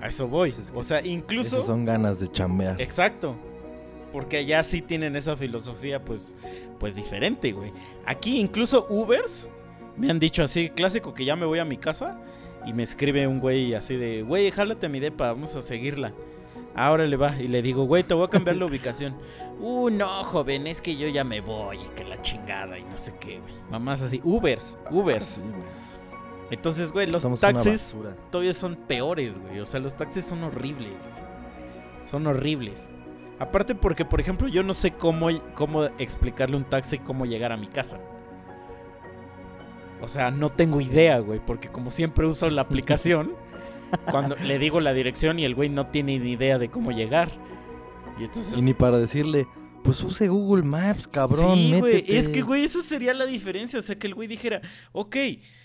[SPEAKER 2] A eso voy.
[SPEAKER 1] Es que
[SPEAKER 2] O sea, incluso...
[SPEAKER 1] Esas son ganas de chambear.
[SPEAKER 2] Exacto. Porque allá sí tienen esa filosofía, pues, pues diferente, güey. Aquí incluso Ubers me han dicho así, clásico, que ya me voy a mi casa y me escribe un güey así de, güey, jálate a mi depa, vamos a seguirla. Ahora le va y le digo, güey, te voy a cambiar la ubicación. Uh, no, joven, es que yo ya me voy que la chingada y no sé qué, güey. Mamás así, Ubers, Ubers. Entonces, güey, los
[SPEAKER 1] Somos
[SPEAKER 2] taxis todavía son peores, güey. O sea, los taxis son horribles, güey. Son horribles. Aparte porque, por ejemplo, yo no sé cómo, cómo explicarle a un taxi cómo llegar a mi casa. O sea, no tengo idea, güey. Porque como siempre uso la aplicación, cuando le digo la dirección y el güey no tiene ni idea de cómo llegar. Y entonces...
[SPEAKER 1] Y ni para decirle, pues use Google Maps, cabrón,
[SPEAKER 2] Sí, güey. Es que, güey, esa sería la diferencia. O sea, que el güey dijera, ok,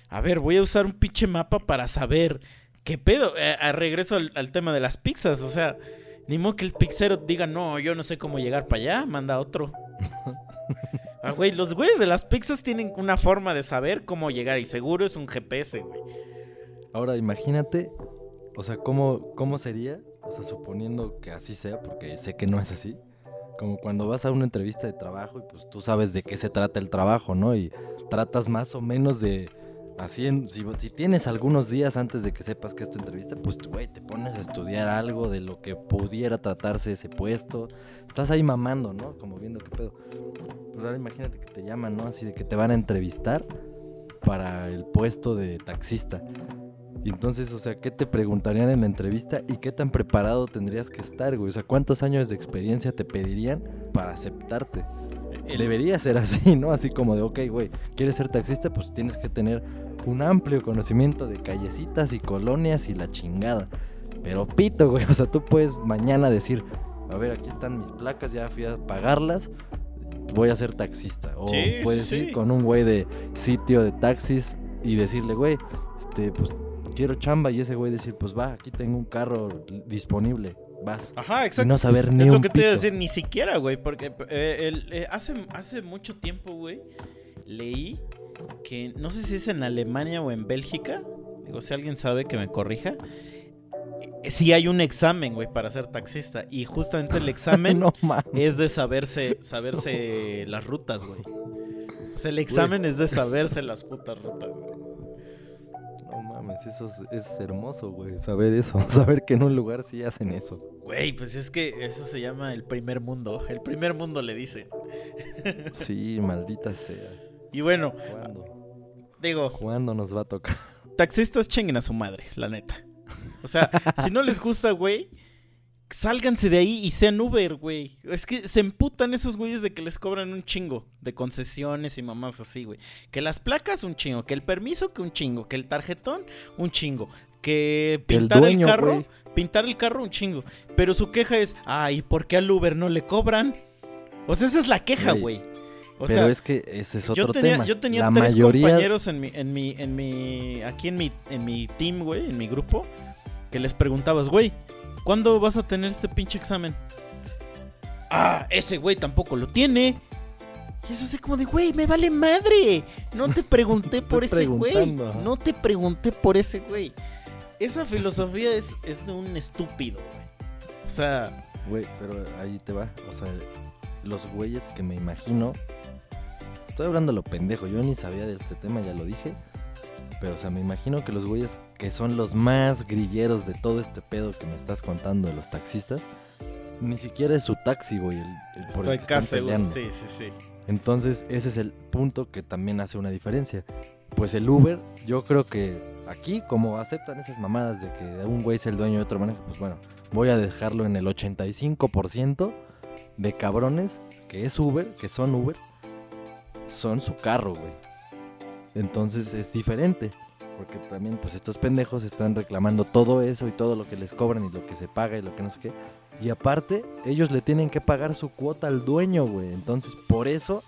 [SPEAKER 2] a ver, voy a usar un pinche mapa para saber qué pedo. Eh, a regreso al, al tema de las pizzas. O sea, ni modo que el pixero diga, no, yo no sé cómo llegar para allá, manda otro. Ah, güey, los güeyes de las pizzas tienen una forma de saber cómo llegar y seguro es un GPS, güey.
[SPEAKER 1] Ahora imagínate, o sea, ¿cómo, ¿cómo sería? O sea, suponiendo que así sea, porque sé que no es así. Como cuando vas a una entrevista de trabajo y pues tú sabes de qué se trata el trabajo, ¿no? Y tratas más o menos de... Así, en, si, si tienes algunos días antes de que sepas que es tu entrevista, pues, güey, te pones a estudiar algo de lo que pudiera tratarse ese puesto. Estás ahí mamando, ¿no? Como viendo qué pedo. Pues ahora imagínate que te llaman, ¿no? Así de que te van a entrevistar para el puesto de taxista. Y entonces, o sea, ¿qué te preguntarían en la entrevista y qué tan preparado tendrías que estar, güey? O sea, ¿cuántos años de experiencia te pedirían para aceptarte?
[SPEAKER 2] El-
[SPEAKER 1] Debería ser así, ¿no? Así como de, ok, güey, ¿quieres ser taxista? Pues tienes que tener un amplio conocimiento de callecitas y colonias y la chingada. Pero pito, güey, o sea, tú puedes mañana decir, a ver, aquí están mis placas, ya fui a pagarlas, voy a ser taxista. O
[SPEAKER 2] Sí,
[SPEAKER 1] puedes
[SPEAKER 2] sí.
[SPEAKER 1] ir con un güey de sitio de taxis y decirle, güey, este, pues quiero chamba y ese güey decir, pues va, aquí tengo un carro disponible, vas.
[SPEAKER 2] Ajá,
[SPEAKER 1] Y
[SPEAKER 2] exacto.
[SPEAKER 1] no saber ni
[SPEAKER 2] es
[SPEAKER 1] un
[SPEAKER 2] lo que te iba a decir, ni siquiera, güey, porque eh, el- eh, hace, hace mucho tiempo, güey, leí que, no sé si es en Alemania o en Bélgica, digo, si alguien sabe que me corrija, eh, sí hay un examen, güey, para ser taxista, y justamente el examen
[SPEAKER 1] no
[SPEAKER 2] es de saberse, saberse las rutas, güey. O sea, el examen es de saberse las putas rutas, güey.
[SPEAKER 1] Mames, eso es, es hermoso, güey. Saber eso. Saber que en un lugar sí hacen eso.
[SPEAKER 2] Güey, pues es que eso se llama el primer mundo. El primer mundo le dicen.
[SPEAKER 1] Sí, maldita sea.
[SPEAKER 2] Y bueno,
[SPEAKER 1] ¿Cuándo?
[SPEAKER 2] digo,
[SPEAKER 1] ¿Cuándo nos va a tocar?
[SPEAKER 2] taxistas chinguen a su madre, la neta. O sea, si no les gusta, güey, sálganse de ahí y sean Uber, güey. Es que se emputan esos güeyes de que les cobran un chingo de concesiones y mamás así, güey. Que las placas, un chingo. Que el permiso, que un chingo. Que el tarjetón, un chingo. Que
[SPEAKER 1] el
[SPEAKER 2] pintar el, carro,
[SPEAKER 1] güey.
[SPEAKER 2] pintar el carro, un chingo. Pero su queja es, ay, ¿por qué al Uber no le cobran? O sea, esa es la queja,
[SPEAKER 1] Güey,
[SPEAKER 2] güey. O
[SPEAKER 1] Pero
[SPEAKER 2] sea,
[SPEAKER 1] es que ese es otro
[SPEAKER 2] yo tenía,
[SPEAKER 1] tema.
[SPEAKER 2] yo tenía
[SPEAKER 1] la
[SPEAKER 2] tres
[SPEAKER 1] mayoría...
[SPEAKER 2] compañeros en mi, en mi, en mi, aquí en mi, en mi team, güey, en mi grupo, que les preguntabas, güey, ¿cuándo vas a tener este pinche examen? Ah, ese güey tampoco lo tiene. Y es así como de, güey, me vale madre. No te pregunté por ese güey. No te pregunté por ese güey. Esa filosofía es, es de un estúpido, güey. O sea,
[SPEAKER 1] Güey, pero ahí te va. O sea, los güeyes que me imagino. Estoy hablando lo pendejo. Yo ni sabía de este tema, ya lo dije. Pero, o sea, me imagino que los güeyes que son los más grilleros de todo este pedo que me estás contando de los taxistas. Ni siquiera es su taxi, güey. El, el por
[SPEAKER 2] estoy
[SPEAKER 1] el que
[SPEAKER 2] casi seguro. Sí, sí, sí.
[SPEAKER 1] Entonces, ese es el punto que también hace una diferencia. Pues el Uber, yo creo que aquí, como aceptan esas mamadas de que un güey es el dueño de otro maneja, pues bueno, voy a dejarlo en el 85% de cabrones que es Uber, que son Uber, son su carro, güey. Entonces es diferente. Porque también, pues estos pendejos están reclamando todo eso y todo lo que les cobran y lo que se paga y lo que no sé qué. Y aparte, ellos le tienen que pagar su cuota al dueño, güey. Entonces, por eso,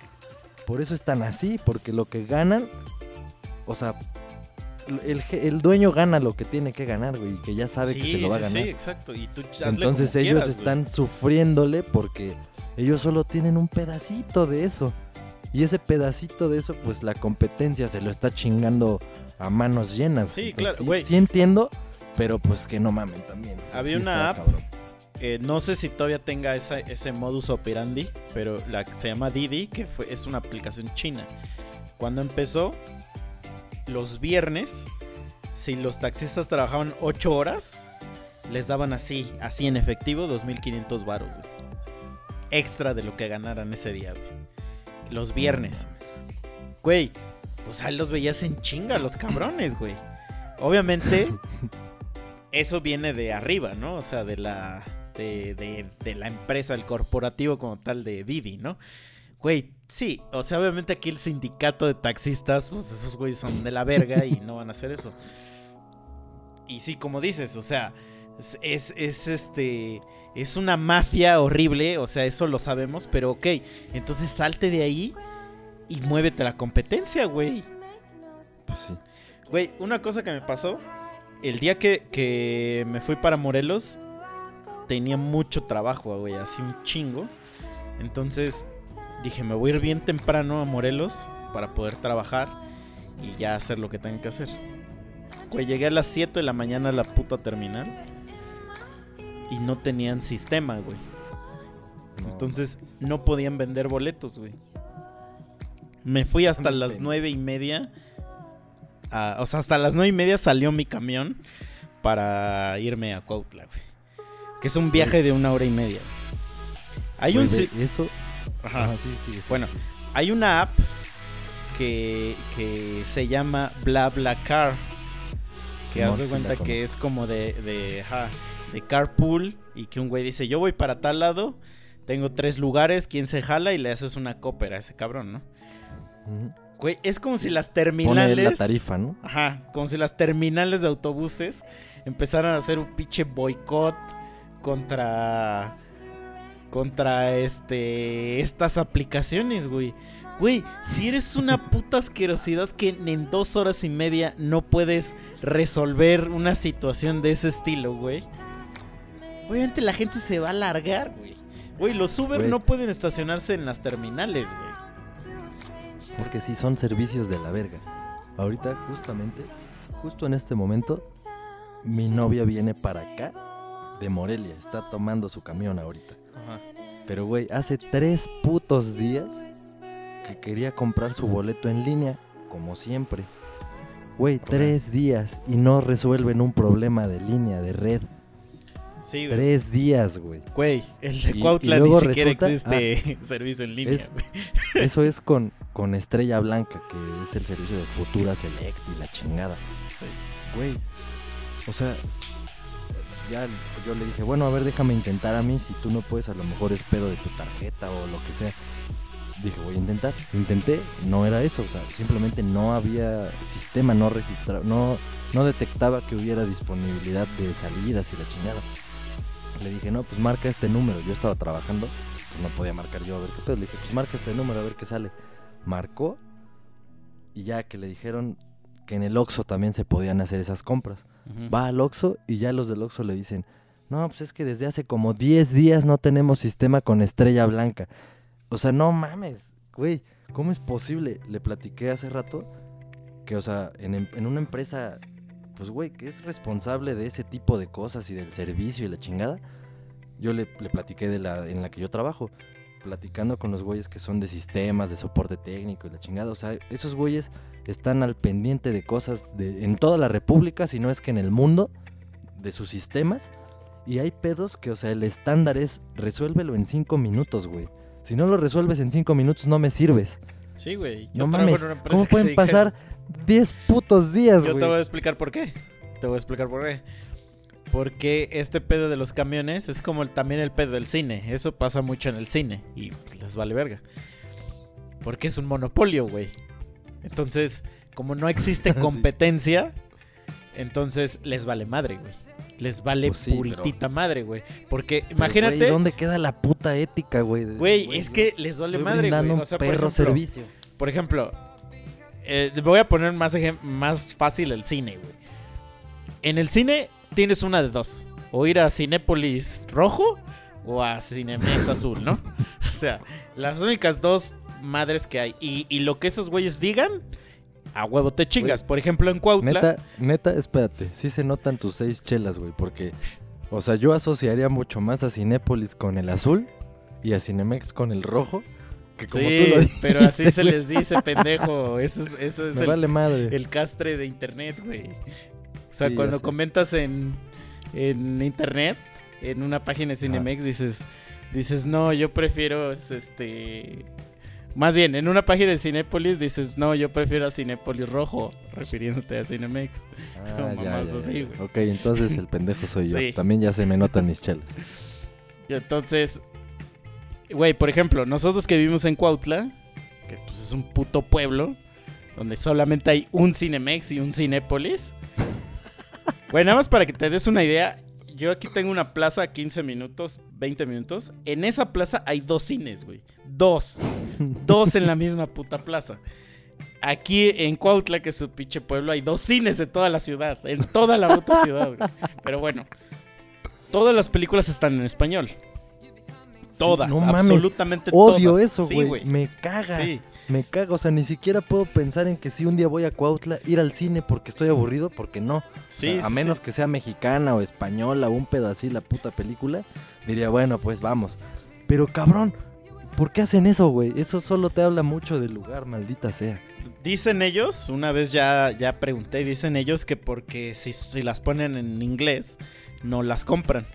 [SPEAKER 1] por eso están así, porque lo que ganan, o sea, el, el dueño gana lo que tiene que ganar, güey, y que ya sabe que se lo va a ganar.
[SPEAKER 2] Sí, exacto. Y tú
[SPEAKER 1] Entonces ellos
[SPEAKER 2] quieras, güey.
[SPEAKER 1] están sufriéndole porque ellos solo tienen un pedacito de eso. Y ese pedacito de eso, pues la competencia se lo está chingando a manos llenas.
[SPEAKER 2] Sí,
[SPEAKER 1] Entonces,
[SPEAKER 2] claro, güey.
[SPEAKER 1] Sí, entiendo, pero pues que no mamen también.
[SPEAKER 2] Había
[SPEAKER 1] sí
[SPEAKER 2] una app. Eh, no sé si todavía tenga esa- ese modus operandi, pero la que se llama Didi, que fue, es una aplicación china. Cuando empezó, los viernes, si los taxistas trabajaban 8 horas, les daban así, así en efectivo, 2.500 varos, güey. Extra de lo que ganaran ese día, güey. Los viernes. Güey, pues ahí los veías en chinga los cabrones, güey. Obviamente, eso viene de arriba, ¿no? O sea, de la, de, de- la empresa, el corporativo como tal de Didi, ¿no? Güey, sí, o sea, obviamente aquí el sindicato de taxistas, pues esos güeyes son de la verga y no van a hacer eso. Y sí, como dices, o sea, es, es, es, este, es una mafia horrible, o sea, eso lo sabemos, pero ok, entonces salte de ahí y muévete a la competencia, güey.
[SPEAKER 1] Pues sí.
[SPEAKER 2] Güey, una cosa que me pasó, el día que, que me fui para Morelos, tenía mucho trabajo, güey, así un chingo. Entonces dije, me voy a ir bien temprano a Morelos para poder trabajar y ya hacer lo que tenga que hacer. Güey, llegué a las 7 de la mañana a la puta terminal y no tenían sistema, güey.
[SPEAKER 1] No.
[SPEAKER 2] Entonces no podían vender boletos, güey. Me fui hasta las nueve y media. a- o sea, hasta las nueve y media salió mi camión para irme a Cuautla, güey. Que es un viaje de una hora y media. Hay un... si-
[SPEAKER 1] Eso.
[SPEAKER 2] Ajá.
[SPEAKER 1] Ajá, sí, sí, sí.
[SPEAKER 2] Bueno, hay una app que, que se llama BlaBlaCar. Que
[SPEAKER 1] Simón,
[SPEAKER 2] haz de cuenta que es como de, de, ajá, de carpool y que un güey dice, yo voy para tal lado, tengo tres lugares, ¿quién se jala? Y le haces una copera a ese cabrón, ¿no? Güey, es como si las
[SPEAKER 1] Pone
[SPEAKER 2] terminales...
[SPEAKER 1] la tarifa, ¿no?
[SPEAKER 2] Ajá, como si las terminales de autobuses empezaran a hacer un pinche boicot contra contra este estas aplicaciones, güey. Güey, si eres una puta asquerosidad que en dos horas y media no puedes resolver una situación de ese estilo, güey. Obviamente la gente se va a largar, güey. Güey, los Uber
[SPEAKER 1] Güey.
[SPEAKER 2] no pueden estacionarse en las terminales, güey.
[SPEAKER 1] Es que sí, son servicios de la verga. Ahorita, justamente, justo en este momento, mi novia viene para acá de Morelia. Está tomando su camión ahorita.
[SPEAKER 2] Ajá.
[SPEAKER 1] Pero, güey, hace tres putos días que quería comprar su boleto en línea, como siempre. Güey, tres días y no resuelven un problema de línea, de red.
[SPEAKER 2] Sí, güey.
[SPEAKER 1] Tres días, güey.
[SPEAKER 2] Güey, el de
[SPEAKER 1] Y-
[SPEAKER 2] Cuautla
[SPEAKER 1] y
[SPEAKER 2] ni siquiera
[SPEAKER 1] resulta-
[SPEAKER 2] existe servicio en línea,
[SPEAKER 1] Es-
[SPEAKER 2] güey.
[SPEAKER 1] Eso es con, con Estrella Blanca, que es el servicio de Futura Select y la chingada. Güey, o sea, ya yo le dije, bueno, a ver, déjame intentar a mí. Si tú no puedes, a lo mejor es pedo de tu tarjeta o lo que sea. Dije, voy a intentar. Intenté, no era eso, o sea, simplemente no había sistema, no registraba, no, no detectaba que hubiera disponibilidad de salidas y la chingada. Le dije, no, pues marca este número. Yo estaba trabajando, pues no podía marcar yo a ver qué pedo. Le dije, pues marca este número a ver qué sale. Marcó y ya que le dijeron que en el Oxxo también se podían hacer esas compras. Va al Oxxo y ya los del Oxxo le dicen, no, pues es que desde hace como 10 días no tenemos sistema con estrella blanca. O sea, no mames. güey, ¿cómo es posible? Le platiqué hace rato que, o sea, en, en una empresa, pues, güey, que es responsable de ese tipo de cosas y del servicio y la chingada, yo le, le platiqué de la en la que yo trabajo, platicando con los güeyes que son de sistemas, de soporte técnico y la chingada, o sea, esos güeyes están al pendiente de cosas de, en toda la república, si no es que en el mundo, de sus sistemas, y hay pedos que, o sea, el estándar es resuélvelo en cinco minutos, güey. Si no lo resuelves en cinco minutos, no me sirves.
[SPEAKER 2] Sí, güey.
[SPEAKER 1] No
[SPEAKER 2] Yo
[SPEAKER 1] mames,
[SPEAKER 2] en una empresa
[SPEAKER 1] ¿cómo pueden pasar 10 putos días,
[SPEAKER 2] Yo
[SPEAKER 1] güey?
[SPEAKER 2] te voy a explicar por qué. Te voy a explicar por qué. Porque este pedo de los camiones es como el- también el pedo del cine. Eso pasa mucho en el cine y les vale verga. Porque es un monopolio, güey. Entonces, como no existe
[SPEAKER 1] Sí.
[SPEAKER 2] Entonces les vale madre, güey. Les vale
[SPEAKER 1] Pues sí, pero-
[SPEAKER 2] puritita madre, güey. Porque
[SPEAKER 1] Pero,
[SPEAKER 2] imagínate,
[SPEAKER 1] güey, ¿dónde queda la puta ética, güey?
[SPEAKER 2] güey, es que les vale
[SPEAKER 1] estoy
[SPEAKER 2] madre, güey.
[SPEAKER 1] un
[SPEAKER 2] O sea, por
[SPEAKER 1] perro
[SPEAKER 2] ejemplo,
[SPEAKER 1] servicio.
[SPEAKER 2] por ejemplo, eh, voy a poner más, fácil el cine, güey. En el cine tienes una de dos. O ir a Cinépolis rojo o a Cinemex azul, ¿no? O sea, las únicas dos madres que hay. Y, y lo que esos güeyes digan, a huevo te chingas. Por ejemplo, en Cuautla...
[SPEAKER 1] Neta, neta, espérate. Sí se notan tus seis chelas, güey, porque... O sea, yo asociaría mucho más a Cinépolis con el azul y a Cinemex con el rojo. Que como
[SPEAKER 2] sí,
[SPEAKER 1] tú lo
[SPEAKER 2] pero así
[SPEAKER 1] dijiste,
[SPEAKER 2] se les dice, pendejo. Eso es, eso es
[SPEAKER 1] Me
[SPEAKER 2] el,
[SPEAKER 1] vale madre.
[SPEAKER 2] el castre de internet, güey. O sea,
[SPEAKER 1] Sí,
[SPEAKER 2] cuando comentas en, en internet, en una página de Cinemex, dices, dices, no, yo prefiero es, este. Más bien, en una página de Cinépolis dices, no, yo prefiero a Cinépolis rojo, refiriéndote a Cinemex.
[SPEAKER 1] Ah, ya, ya,
[SPEAKER 2] así, güey.
[SPEAKER 1] Ok, entonces el pendejo soy yo.
[SPEAKER 2] Sí.
[SPEAKER 1] También ya se me notan mis chelas.
[SPEAKER 2] Y entonces, güey, por ejemplo, nosotros que vivimos en Cuautla, que pues es un puto pueblo, donde solamente hay un Cinemex y un Cinépolis. Güey, nada más para que te des una idea, yo aquí tengo una plaza a 15 minutos, 20 minutos. En esa plaza hay dos cines, güey. Dos. Dos en la misma puta plaza. Aquí en Cuautla, que es su pinche pueblo, hay dos cines de toda la ciudad. En toda la puta ciudad, güey. Pero bueno, todas las películas están en español. Todas,
[SPEAKER 1] no mames,
[SPEAKER 2] absolutamente
[SPEAKER 1] Odio
[SPEAKER 2] todas.
[SPEAKER 1] eso,
[SPEAKER 2] Sí,
[SPEAKER 1] güey. me caga.
[SPEAKER 2] Sí.
[SPEAKER 1] Me caga. O sea, ni siquiera puedo pensar en que si un día voy a Cuautla, ir al cine porque estoy aburrido, porque no. O
[SPEAKER 2] Sí,
[SPEAKER 1] sea, a menos
[SPEAKER 2] sí.
[SPEAKER 1] que sea mexicana o española o un pedo así la puta película, diría, bueno, pues vamos. Pero cabrón, ¿por qué hacen eso, güey? Eso solo te habla mucho del lugar, maldita sea.
[SPEAKER 2] Dicen ellos, una vez ya, ya pregunté, dicen ellos que porque si, si las ponen en inglés, no las compran.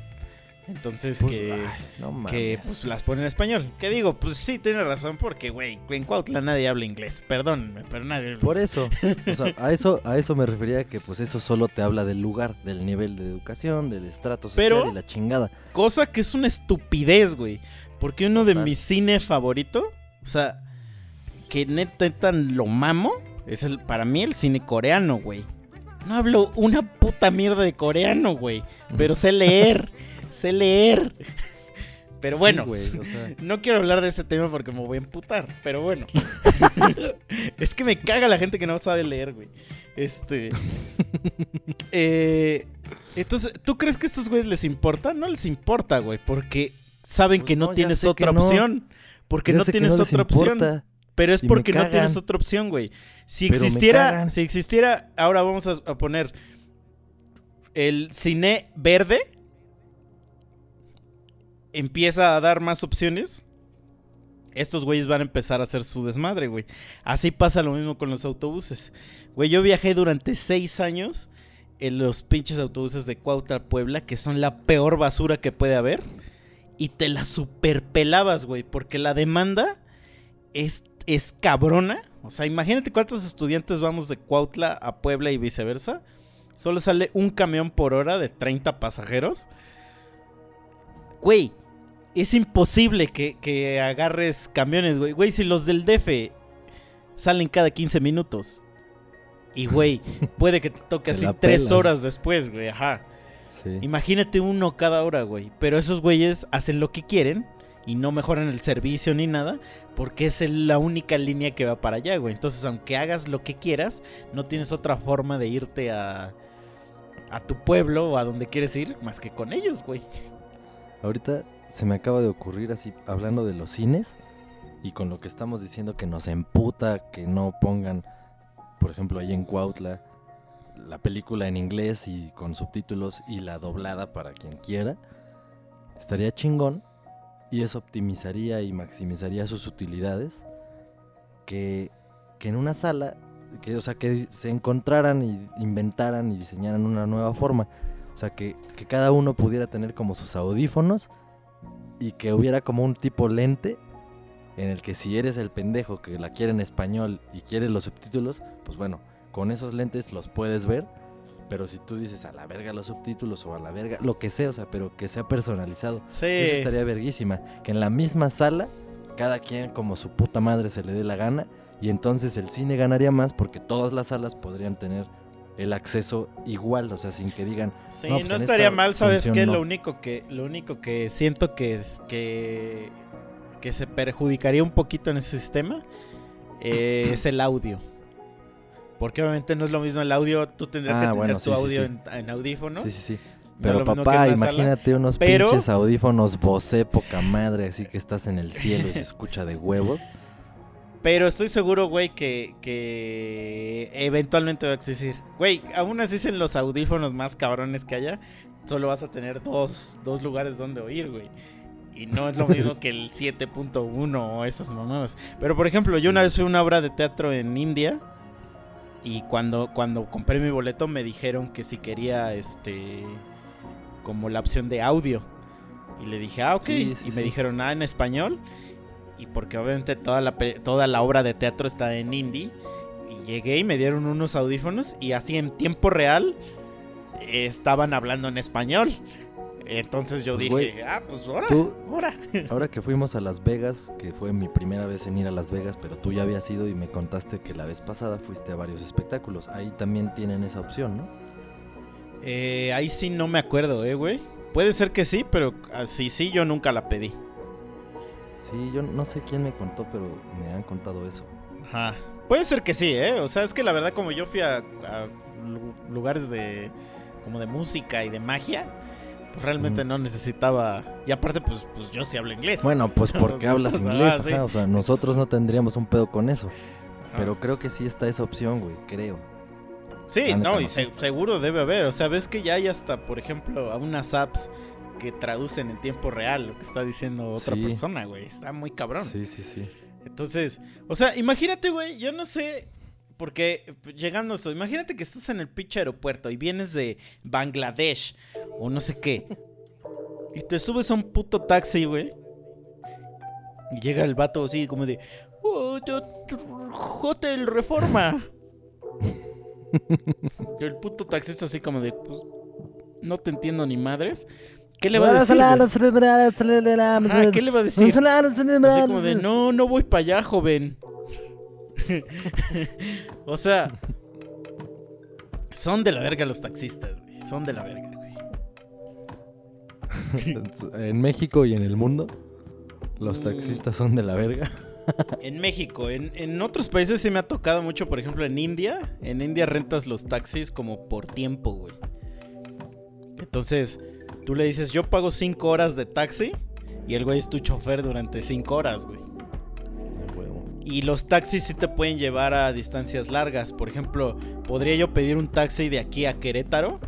[SPEAKER 2] Entonces
[SPEAKER 1] Pues,
[SPEAKER 2] que,
[SPEAKER 1] ay, no
[SPEAKER 2] que pues las ponen en español. ¿Qué digo? Pues sí, tiene razón porque, güey, en Cuautla nadie habla inglés. Perdónenme, pero nadie...
[SPEAKER 1] Por eso, o sea, a eso, a eso me refería que pues eso solo te habla del lugar, del nivel de educación, del estrato social
[SPEAKER 2] Pero-
[SPEAKER 1] y la chingada.
[SPEAKER 2] Cosa que es una estupidez, güey. Porque uno de mis cine favorito, o sea, que neta, neta lo mamo, es el, para mí el cine coreano, güey. No hablo una puta mierda de coreano, güey. Pero sé leer, sé leer. Pero bueno,
[SPEAKER 1] Sí, güey, o sea,
[SPEAKER 2] no quiero hablar de ese tema porque me voy a emputar, pero bueno. es que me caga la gente que no sabe leer, güey. Este. eh, entonces, ¿tú crees que a estos güeyes les importa? No les importa, güey, porque saben
[SPEAKER 1] Pues
[SPEAKER 2] que no, tienes otra
[SPEAKER 1] no.
[SPEAKER 2] opción. Porque
[SPEAKER 1] ya
[SPEAKER 2] no tienes otra opción.
[SPEAKER 1] importa,
[SPEAKER 2] Pero es porque no tienes otra opción, güey. Si
[SPEAKER 1] Pero
[SPEAKER 2] existiera, si existiera, ahora vamos a, a poner el cine verde empieza a dar más opciones. Estos güeyes van a empezar a hacer su desmadre, güey. Así pasa lo mismo con los autobuses. Güey, yo viajé durante seis años en los pinches autobuses de Cuautla Puebla, que son la peor basura que puede haber. Y te la superpelabas, güey, porque la demanda es, es cabrona. O sea, imagínate cuántos estudiantes vamos de Cuautla a Puebla y viceversa. Solo sale un camión por hora de 30 pasajeros. Güey, es imposible que, que agarres camiones, güey. Güey, si los del DF salen cada 15 minutos. Y, güey, puede que te toque así tres horas después, güey. Ajá.
[SPEAKER 1] sí.
[SPEAKER 2] Imagínate uno cada hora, güey. Pero esos güeyes hacen lo que quieren y no mejoran el servicio ni nada porque es la única línea que va para allá, güey. Entonces, aunque hagas lo que quieras, no tienes otra forma de irte a, a tu pueblo o a donde quieres ir más que con ellos, güey.
[SPEAKER 1] Ahorita se me acaba de ocurrir así, hablando de los cines, y con lo que estamos diciendo que nos emputa que no pongan, por ejemplo, ahí en Cuautla, la película en inglés y con subtítulos y la doblada para quien quiera, estaría chingón y eso optimizaría y maximizaría sus utilidades que, que en una sala, que, o sea, que se encontraran y inventaran y diseñaran una nueva forma. O sea, que, que cada uno pudiera tener como sus audífonos y que hubiera como un tipo lente en el que si eres el pendejo que la quiere en español y quiere los subtítulos, pues bueno, con esos lentes los puedes ver. Pero si tú dices a la verga los subtítulos o a la verga, lo que sea, o sea, pero que sea personalizado.
[SPEAKER 2] Sí.
[SPEAKER 1] Eso estaría verguísima. Que en la misma sala, cada quien como su puta madre se le dé la gana. Y entonces el cine ganaría más porque todas las salas podrían tener el acceso igual, o sea, sin que digan,
[SPEAKER 2] Sí,
[SPEAKER 1] No,
[SPEAKER 2] no,
[SPEAKER 1] pues
[SPEAKER 2] estaría
[SPEAKER 1] esta
[SPEAKER 2] mal, ¿sabes qué?
[SPEAKER 1] no.
[SPEAKER 2] Lo único que lo único que siento que es que que se perjudicaría un poquito en ese sistema eh, es el audio. Porque obviamente no es lo mismo el audio, tú tendrías
[SPEAKER 1] Ah,
[SPEAKER 2] que tener
[SPEAKER 1] bueno,
[SPEAKER 2] tu
[SPEAKER 1] sí,
[SPEAKER 2] audio
[SPEAKER 1] sí.
[SPEAKER 2] En, en audífonos.
[SPEAKER 1] sí, sí, sí.
[SPEAKER 2] no
[SPEAKER 1] Pero
[SPEAKER 2] que
[SPEAKER 1] papá,
[SPEAKER 2] sala.
[SPEAKER 1] imagínate unos
[SPEAKER 2] pero-
[SPEAKER 1] pinches audífonos Bose poca madre, así que estás en el cielo y se escucha de huevos.
[SPEAKER 2] Pero estoy seguro, güey, que, que eventualmente va a existir. Güey, aún así en los audífonos más cabrones que haya, solo vas a tener dos, dos lugares donde oír, güey. Y no es lo mismo que el 7.1 o esas mamadas. Pero por ejemplo, yo una vez fui a una obra de teatro en India. Y cuando, cuando compré mi boleto me dijeron que si quería este como la opción de audio. Y le dije, ah, ok.
[SPEAKER 1] Sí, sí,
[SPEAKER 2] y me
[SPEAKER 1] sí.
[SPEAKER 2] dijeron, ah, en español. Y porque obviamente toda la, toda la obra de teatro está en hindi. Y llegué y me dieron unos audífonos. Y así en tiempo real eh, estaban hablando en español. Entonces yo
[SPEAKER 1] Pues,
[SPEAKER 2] dije, ah, pues ahora,
[SPEAKER 1] Tú,
[SPEAKER 2] ahora.
[SPEAKER 1] ahora que fuimos a Las Vegas, que fue mi primera vez en ir a Las Vegas, pero tú ya habías ido y me contaste que la vez pasada fuiste a varios espectáculos. Ahí también tienen esa opción, ¿no?
[SPEAKER 2] Eh, ahí sí no me acuerdo, eh, güey. Puede ser que sí, pero así sí yo nunca la pedí.
[SPEAKER 1] Sí, yo no sé quién me contó, pero me han contado eso.
[SPEAKER 2] Ajá. Puede ser que sí, ¿eh? O sea, es que la verdad como yo fui a, a lu- lugares de como de música y de magia, pues realmente no necesitaba... Y aparte, pues, pues yo sí hablo inglés.
[SPEAKER 1] Bueno, pues porque hablas inglés,
[SPEAKER 2] ah, sí.
[SPEAKER 1] ajá, o sea, nosotros no tendríamos un pedo con eso.
[SPEAKER 2] Ajá.
[SPEAKER 1] Pero creo que sí está esa opción, güey, creo.
[SPEAKER 2] Sí, no, y se- seguro debe haber. O sea, ves que ya hay hasta, por ejemplo, a unas apps que traducen en tiempo real lo que está diciendo otra
[SPEAKER 1] Sí.
[SPEAKER 2] persona, güey. Está muy cabrón.
[SPEAKER 1] Sí, sí, sí.
[SPEAKER 2] Entonces, o sea, imagínate, güey, yo no sé, porque llegando a esto, imagínate que estás en el pinche aeropuerto y vienes de Bangladesh o no sé qué, y te subes a un puto taxi, güey, y llega el vato así como de, "Oh, Hotel Reforma. El puto taxista así como de, pues, no te entiendo ni madres. ¿Qué le va a decir? Ajá, ¿Qué le va a decir? Así como de, no, no voy para allá, joven. o sea, son de la verga los taxistas, güey. Son de la verga, güey.
[SPEAKER 1] En México y en el mundo, los taxistas son de la verga.
[SPEAKER 2] En México, en, en otros países sí me ha tocado mucho, por ejemplo, en India. En India rentas los taxis como por tiempo, güey. Entonces, tú le dices, yo pago 5 horas de taxi y el güey es tu chofer durante 5 horas, güey. Y los taxis sí te pueden llevar a distancias largas. Por ejemplo, podría yo pedir un taxi de aquí a Querétaro.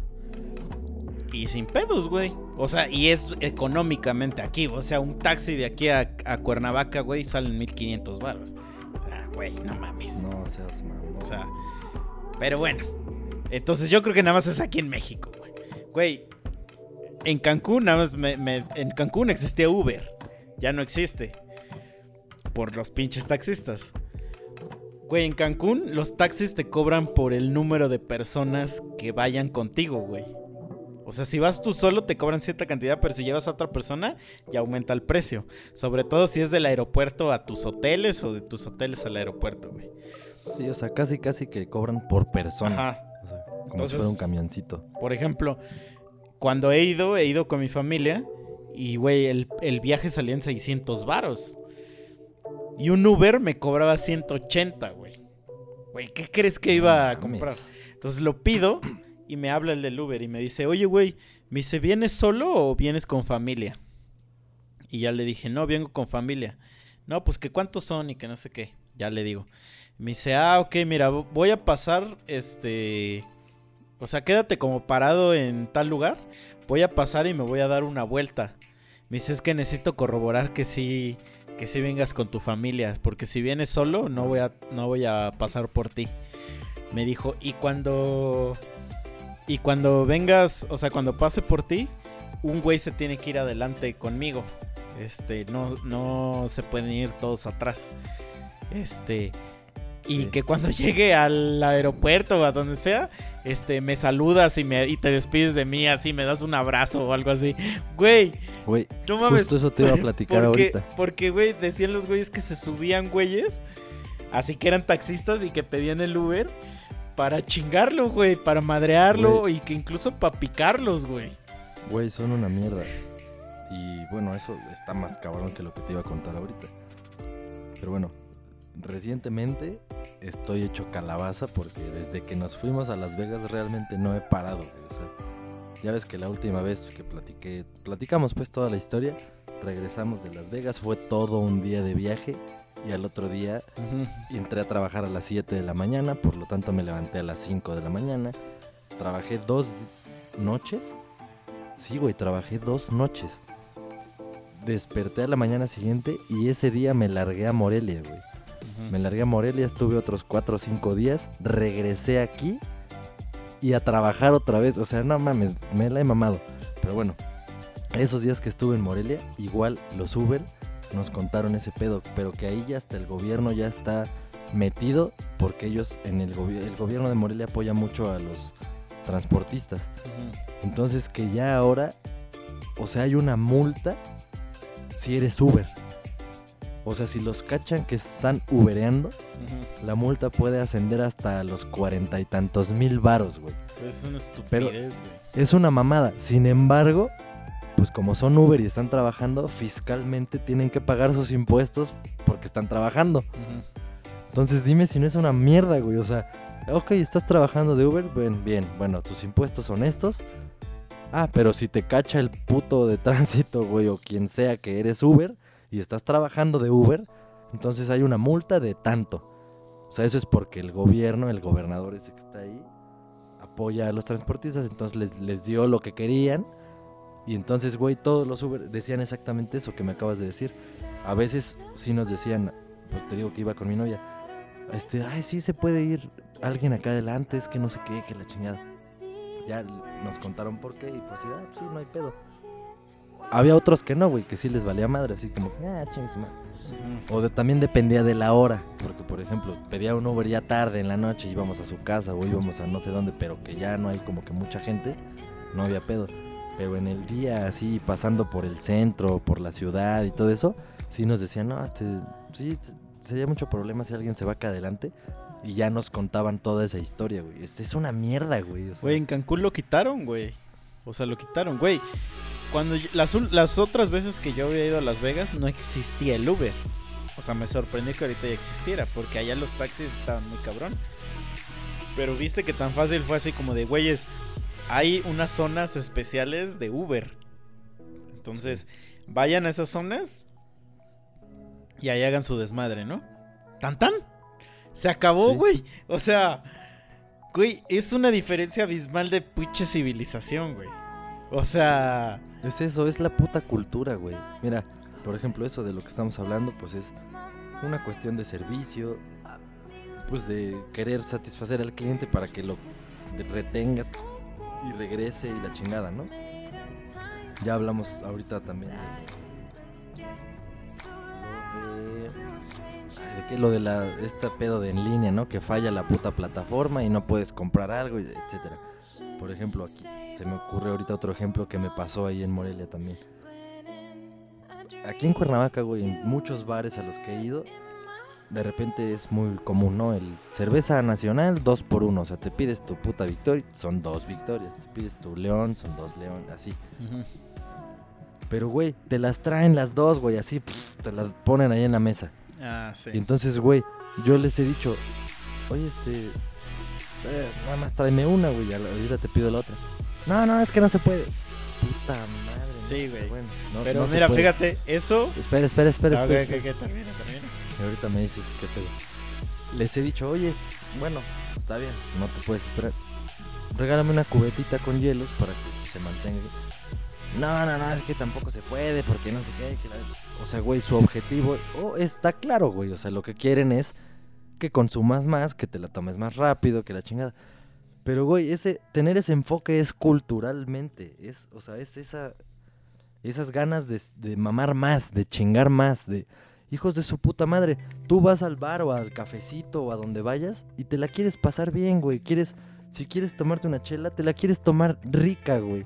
[SPEAKER 2] Y sin pedos, güey. O sea, y es económicamente aquí. O sea, un taxi de aquí a, a Cuernavaca, güey, salen 1500 baros. O sea, güey, no mames.
[SPEAKER 1] No seas mamón.
[SPEAKER 2] O sea, pero bueno. Entonces yo creo que nada más es aquí en México, güey. Güey, en Cancún nada más me- me- en Cancún existía Uber. Ya no existe. Por los pinches taxistas. Güey, en Cancún los taxis te cobran por el número de personas que vayan contigo, güey. O sea, si vas tú solo te cobran cierta cantidad, pero si llevas a otra persona ya aumenta el precio. Sobre todo si es del aeropuerto a tus hoteles o de tus hoteles al aeropuerto, güey.
[SPEAKER 1] Sí, o sea, casi casi que cobran por persona.
[SPEAKER 2] Ajá.
[SPEAKER 1] O sea, como
[SPEAKER 2] Entonces-
[SPEAKER 1] si fuera un camioncito.
[SPEAKER 2] Por ejemplo, cuando he ido, he ido con mi familia y, güey, el, el viaje salía en 600 varos. Y un Uber me cobraba 180, güey. Güey, ¿qué crees que iba a comprar? Entonces lo pido y me habla el del Uber y me dice, oye, güey, me dice, ¿vienes solo o vienes con familia? Y ya le dije, no, vengo con familia. No, pues que cuántos son y que no sé qué. Ya le digo. Me dice, ah, ok, mira, vo- voy a pasar, este... O sea, quédate como parado en tal lugar. Voy a pasar y me voy a dar una vuelta. Me dice, es que necesito corroborar que sí, que sí vengas con tu familia. Porque si vienes solo, no voy a, no voy a pasar por ti. Me dijo, y cuando... Y cuando vengas, o sea, cuando pase por ti, un güey se tiene que ir adelante conmigo. Este, no, no se pueden ir todos atrás. Este, y
[SPEAKER 1] Sí.
[SPEAKER 2] que cuando llegue al aeropuerto o a donde sea, este, me saludas y, me, y te despides de mí, así, me das un abrazo o algo así. Güey,
[SPEAKER 1] Güey,
[SPEAKER 2] no mames.
[SPEAKER 1] justo eso te iba a platicar
[SPEAKER 2] porque,
[SPEAKER 1] ahorita.
[SPEAKER 2] porque, güey, decían los güeyes que se subían güeyes, así que eran taxistas y que pedían el Uber para chingarlo, güey, para madrearlo
[SPEAKER 1] Güey.
[SPEAKER 2] y que incluso para picarlos, güey.
[SPEAKER 1] Güey, son una mierda. Y bueno, eso está más cabrón que lo que te iba a contar ahorita. Pero bueno, recientemente estoy hecho calabaza porque desde que nos fuimos a Las Vegas realmente no he parado, güey. O sea, ya ves que la última vez que platiqué, platicamos pues toda la historia, regresamos de Las Vegas, fue todo un día de viaje y al otro día entré a trabajar a las 7 de la mañana, por lo tanto me levanté a las 5 de la mañana. Trabajé dos noches. Sí, güey, trabajé dos noches. Desperté a la mañana siguiente y ese día me largué a Morelia, güey. Me largué a Morelia, estuve otros 4 o 5 días, regresé aquí y a trabajar otra vez. O sea, no mames, me la he mamado. Pero bueno, esos días que estuve en Morelia, igual los Uber nos contaron ese pedo, pero que ahí ya hasta el gobierno ya está metido porque ellos en el, gobi- el gobierno de Morelia apoya mucho a los transportistas. Entonces que ya ahora, o sea, hay una multa si eres Uber. O sea, si los cachan que están ubereando, la multa puede ascender hasta los cuarenta y tantos mil varos, güey.
[SPEAKER 2] Es una estupidez, güey.
[SPEAKER 1] Es una mamada. Sin embargo, pues como son Uber y están trabajando, fiscalmente tienen que pagar sus impuestos porque están trabajando. Entonces dime si no es una mierda, güey. O sea, ok, estás trabajando de Uber, bien, bien. Bueno, tus impuestos son estos. Ah, pero si te cacha el puto de tránsito, güey, o quien sea que eres Uber y estás trabajando de Uber, entonces hay una multa de tanto. O sea, eso es porque el gobierno, el gobernador ese que está ahí, apoya a los transportistas, entonces les, les dio lo que querían. Y entonces, güey, todos los Uber decían exactamente eso que me acabas de decir. A veces sí nos decían, pues, te digo que iba con mi novia, este, ay, sí se puede ir alguien acá adelante, es que no sé qué, que la chingada. Ya nos contaron por qué y pues ah, pues sí, no hay pedo. Había otros que no, güey, que sí les valía madre, así como, ah, chingue su madre". O de- también dependía de la hora, porque por ejemplo, pedía un Uber ya tarde en la noche, íbamos a su casa o íbamos a no sé dónde, pero que ya no hay como que mucha gente, no había pedo. Pero en el día así, pasando por el centro, por la ciudad y todo eso, sí nos decían, no, este, sí, sería mucho problema si alguien se va acá adelante. Y ya nos contaban toda esa historia, güey. Es, es una mierda, güey. o sea,
[SPEAKER 2] Güey, en Cancún lo quitaron, güey. O sea, lo quitaron, güey. Cuando yo- las, otras veces que yo había ido a Las Vegas no existía el Uber. O sea, me sorprendió que ahorita ya existiera, porque allá los taxis estaban muy cabrón. Pero viste que tan fácil fue así como de, güeyes, hay unas zonas especiales de Uber. Entonces, vayan a esas zonas y ahí hagan su desmadre, ¿no? ¿Tan tan? Se acabó,
[SPEAKER 1] Sí.
[SPEAKER 2] güey. O sea, güey, es una diferencia abismal de pinche civilización, güey. O sea,
[SPEAKER 1] Es eso, es la puta cultura, güey. Mira, por ejemplo, eso de lo que estamos hablando, pues es una cuestión de servicio, pues de querer satisfacer al cliente para que lo retengas y regrese y la chingada, ¿no? Ya hablamos ahorita también de, ay, de que lo de la este pedo de en línea, ¿no? Que falla la puta plataforma y no puedes comprar algo, etcétera. Por ejemplo, aquí se me ocurre ahorita otro ejemplo que me pasó ahí en Morelia también. Aquí en Cuernavaca, güey, en muchos bares a los que he ido, de repente es muy común, ¿no? El cerveza nacional, dos por uno. O sea, te pides tu puta victoria, son dos victorias. Te pides tu león, son dos león, así.
[SPEAKER 2] ujú.
[SPEAKER 1] Pero, güey, te las traen las dos, güey, así, pf, te las ponen ahí en la mesa.
[SPEAKER 2] ah, sí.
[SPEAKER 1] Y entonces, güey, yo les he dicho, oye, este, eh, nada más tráeme una, güey, ahorita te pido la otra. No, no, es que no se puede. Puta madre,
[SPEAKER 2] Sí, güey.
[SPEAKER 1] Bueno, no-
[SPEAKER 2] Pero
[SPEAKER 1] no
[SPEAKER 2] mira, fíjate, eso.
[SPEAKER 1] Espera, espera, espera,
[SPEAKER 2] Ah,
[SPEAKER 1] espera.
[SPEAKER 2] ok,
[SPEAKER 1] espera.
[SPEAKER 2] ok, ok, termina, termina.
[SPEAKER 1] Y ahorita me dices qué pedo. Les he dicho, oye, bueno, está bien, no te puedes esperar. Regálame una cubetita con hielos para que se mantenga. No, no, no, es que tampoco se puede porque no sé qué. que la- O sea, güey, su objetivo oh, está claro, güey. O sea, lo que quieren es que consumas más, que te la tomes más rápido, que la chingada. Pero, güey, ese, tener ese enfoque es culturalmente. Es, o sea, es esa, esas ganas de, de mamar más, de chingar más, de hijos de su puta madre. Tú vas al bar o al cafecito o a donde vayas y te la quieres pasar bien, güey. Quieres, si quieres tomarte una chela, te la quieres tomar rica, güey.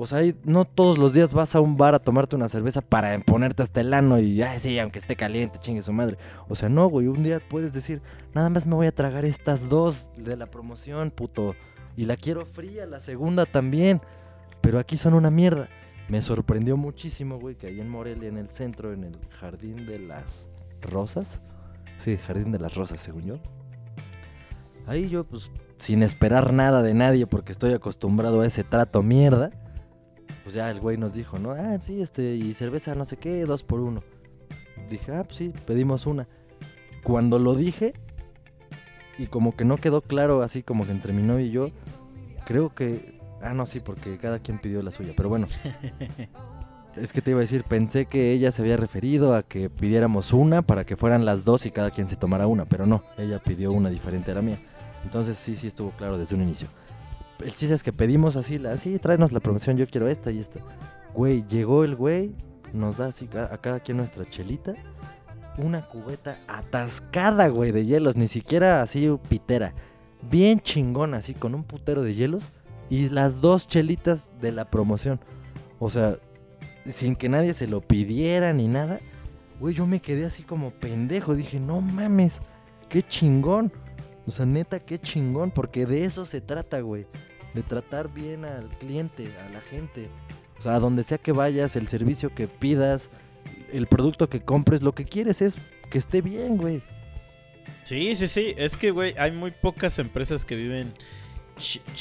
[SPEAKER 1] O sea, no todos los días vas a un bar a tomarte una cerveza para ponerte hasta el ano y, ay, sí, aunque esté caliente, chingue su madre. O sea, no, güey, un día puedes decir, nada más me voy a tragar estas dos de la promoción, puto. Y la quiero fría, la segunda también. Pero aquí son una mierda. Me sorprendió muchísimo, güey, que ahí en Morelia, en el centro, en el Jardín de las Rosas. Sí, Jardín de las Rosas, según yo. Ahí yo, pues, sin esperar nada de nadie porque estoy acostumbrado a ese trato mierda. Pues ya el güey nos dijo, ¿no? Ah, sí, este, y cerveza no sé qué, dos por uno. Dije, ah, pues sí, pedimos una. Cuando lo dije, y como que no quedó claro así como que entre mi novia y yo, creo que... Ah, no, sí, porque cada quien pidió la suya, pero bueno. Es que te iba a decir, pensé que ella se había referido a que pidiéramos una para que fueran las dos y cada quien se tomara una, pero no, ella pidió una diferente a la mía. Entonces sí, sí estuvo claro desde un inicio. El chiste es que pedimos así, la, sí, tráenos la promoción, yo quiero esta y esta. Güey, llegó el güey, nos da así ca- a cada quien nuestra chelita, una cubeta atascada, güey, de hielos, ni siquiera así pitera. Bien chingona, así, con un putero de hielos y las dos chelitas de la promoción. O sea, sin que nadie se lo pidiera ni nada. Güey, yo me quedé así como pendejo. Dije, no mames, qué chingón. O sea, neta, qué chingón. Porque de eso se trata, güey. De tratar bien al cliente, a la gente. O sea, donde sea que vayas, el servicio que pidas, el producto que compres, lo que quieres es que esté bien, güey.
[SPEAKER 2] Sí, sí, sí. Es que, güey, hay muy pocas empresas que viven.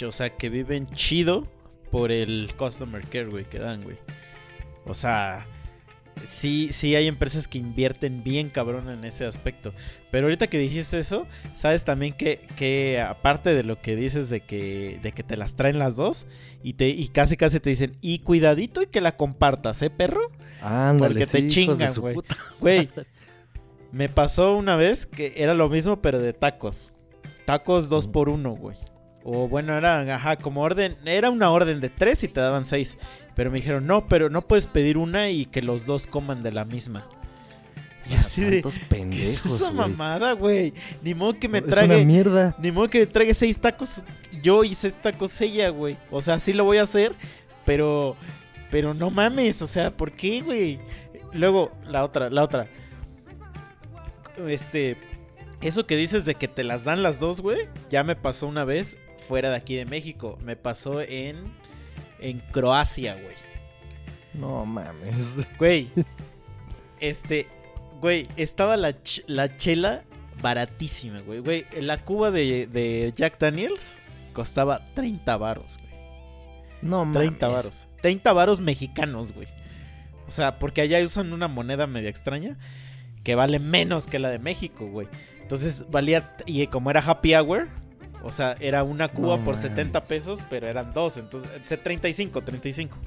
[SPEAKER 2] o sea, que viven chido por el customer care, güey, que dan, güey. O sea, sí, sí hay empresas que invierten bien cabrón en ese aspecto. Pero ahorita que dijiste eso, sabes también que, que aparte de lo que dices de que, de que te las traen las dos y, te, y casi casi te dicen, y cuidadito y que la compartas, ¿eh, perro?
[SPEAKER 1] Ándale,
[SPEAKER 2] Porque te
[SPEAKER 1] sí,
[SPEAKER 2] chingan, güey. Güey, me pasó una vez que era lo mismo, pero de tacos. Tacos dos
[SPEAKER 1] Ujú.
[SPEAKER 2] por uno, güey. O bueno, era, ajá, como orden, era una orden de tres y te daban seis. Pero me dijeron, no, pero no puedes pedir una y que los dos coman de la misma. Y así de,
[SPEAKER 1] Santos
[SPEAKER 2] ¿qué
[SPEAKER 1] pendejos,
[SPEAKER 2] es esa mamada, güey? Ni modo que me
[SPEAKER 1] Es una
[SPEAKER 2] trague,
[SPEAKER 1] mierda.
[SPEAKER 2] ni modo que me trague seis tacos yo y seis tacos ella, güey. O sea, sí lo voy a hacer, pero, pero no mames, o sea, ¿por qué, güey? Luego, la otra, la otra. Este, eso que dices de que te las dan las dos, güey, ya me pasó una vez fuera de aquí de México. Me pasó en, en Croacia, güey.
[SPEAKER 1] No mames.
[SPEAKER 2] Güey, este, güey, estaba la, ch- la chela baratísima, güey. Güey, la cuba de, de Jack Daniels costaba 30 varos, güey.
[SPEAKER 1] No mames.
[SPEAKER 2] 30 varos. 30 varos mexicanos, güey. O sea, porque allá usan una moneda media extraña que vale menos que la de México, güey. Entonces valía, y como era happy hour, o sea, era una cuba
[SPEAKER 1] No
[SPEAKER 2] por
[SPEAKER 1] mames.
[SPEAKER 2] 70 pesos, pero eran dos, entonces, eh, 35, 35.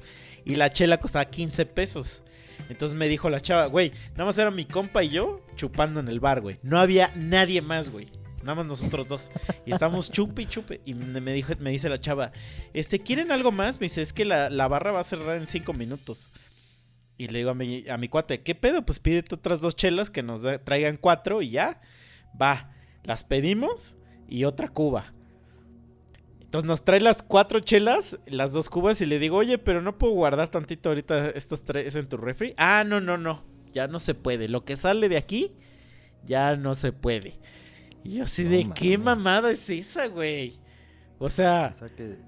[SPEAKER 2] Y la chela costaba 15 pesos. Entonces me dijo la chava, güey, nada más era mi compa y yo chupando en el bar, güey. No había nadie más, güey. Nada más nosotros dos. Y estábamos chupe y chupe. Y me dijo, me dice la chava, este, ¿quieren algo más? Me dice, es que la, la barra va a cerrar en cinco minutos. Y le digo a mi, a mi cuate, ¿qué pedo? Pues pídete otras dos chelas que nos da- traigan cuatro y ya. Va, las pedimos y otra cuba. Entonces nos trae las cuatro chelas, las dos cubas y le digo, oye, pero no puedo guardar tantito ahorita estas tres en tu refri. Ah, no, no, no, ya no se puede. Lo que sale de aquí, ya no se puede. Y yo así
[SPEAKER 1] No
[SPEAKER 2] de, ¿qué mamada es esa, güey? O sea,
[SPEAKER 1] O sea que.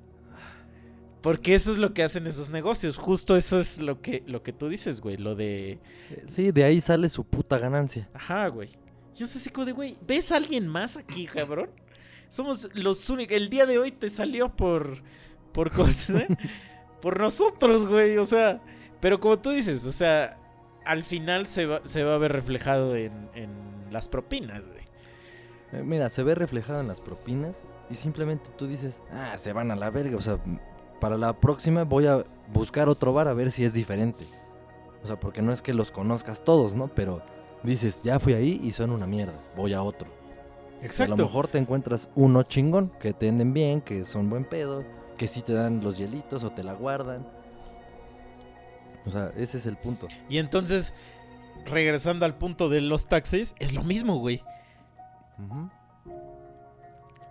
[SPEAKER 2] porque eso es lo que hacen esos negocios. Justo eso es lo que, lo que tú dices, güey. Lo de.
[SPEAKER 1] eh, Sí, de ahí sale su puta ganancia.
[SPEAKER 2] Ajá, güey. Yo sé así como de, güey, ¿ves a alguien más aquí, cabrón? Somos los únicos. El día de hoy te salió por. Por cosas, ¿eh? por nosotros, güey. O sea, Pero como tú dices, o sea, al final se va, se va a ver reflejado en, en las propinas, güey.
[SPEAKER 1] Eh, Mira, se ve reflejado en las propinas y simplemente tú dices, ah, se van a la verga. O sea, para la próxima voy a buscar otro bar a ver si es diferente. O sea, porque no es que los conozcas todos, ¿no? Pero dices, ya fui ahí y son una mierda, voy a otro. A lo mejor te encuentras uno chingón, que te venden bien, que son buen pedo, que sí te dan los hielitos o te la guardan. O sea, ese es el punto.
[SPEAKER 2] Y entonces, regresando al punto de los taxis, es lo mismo, güey.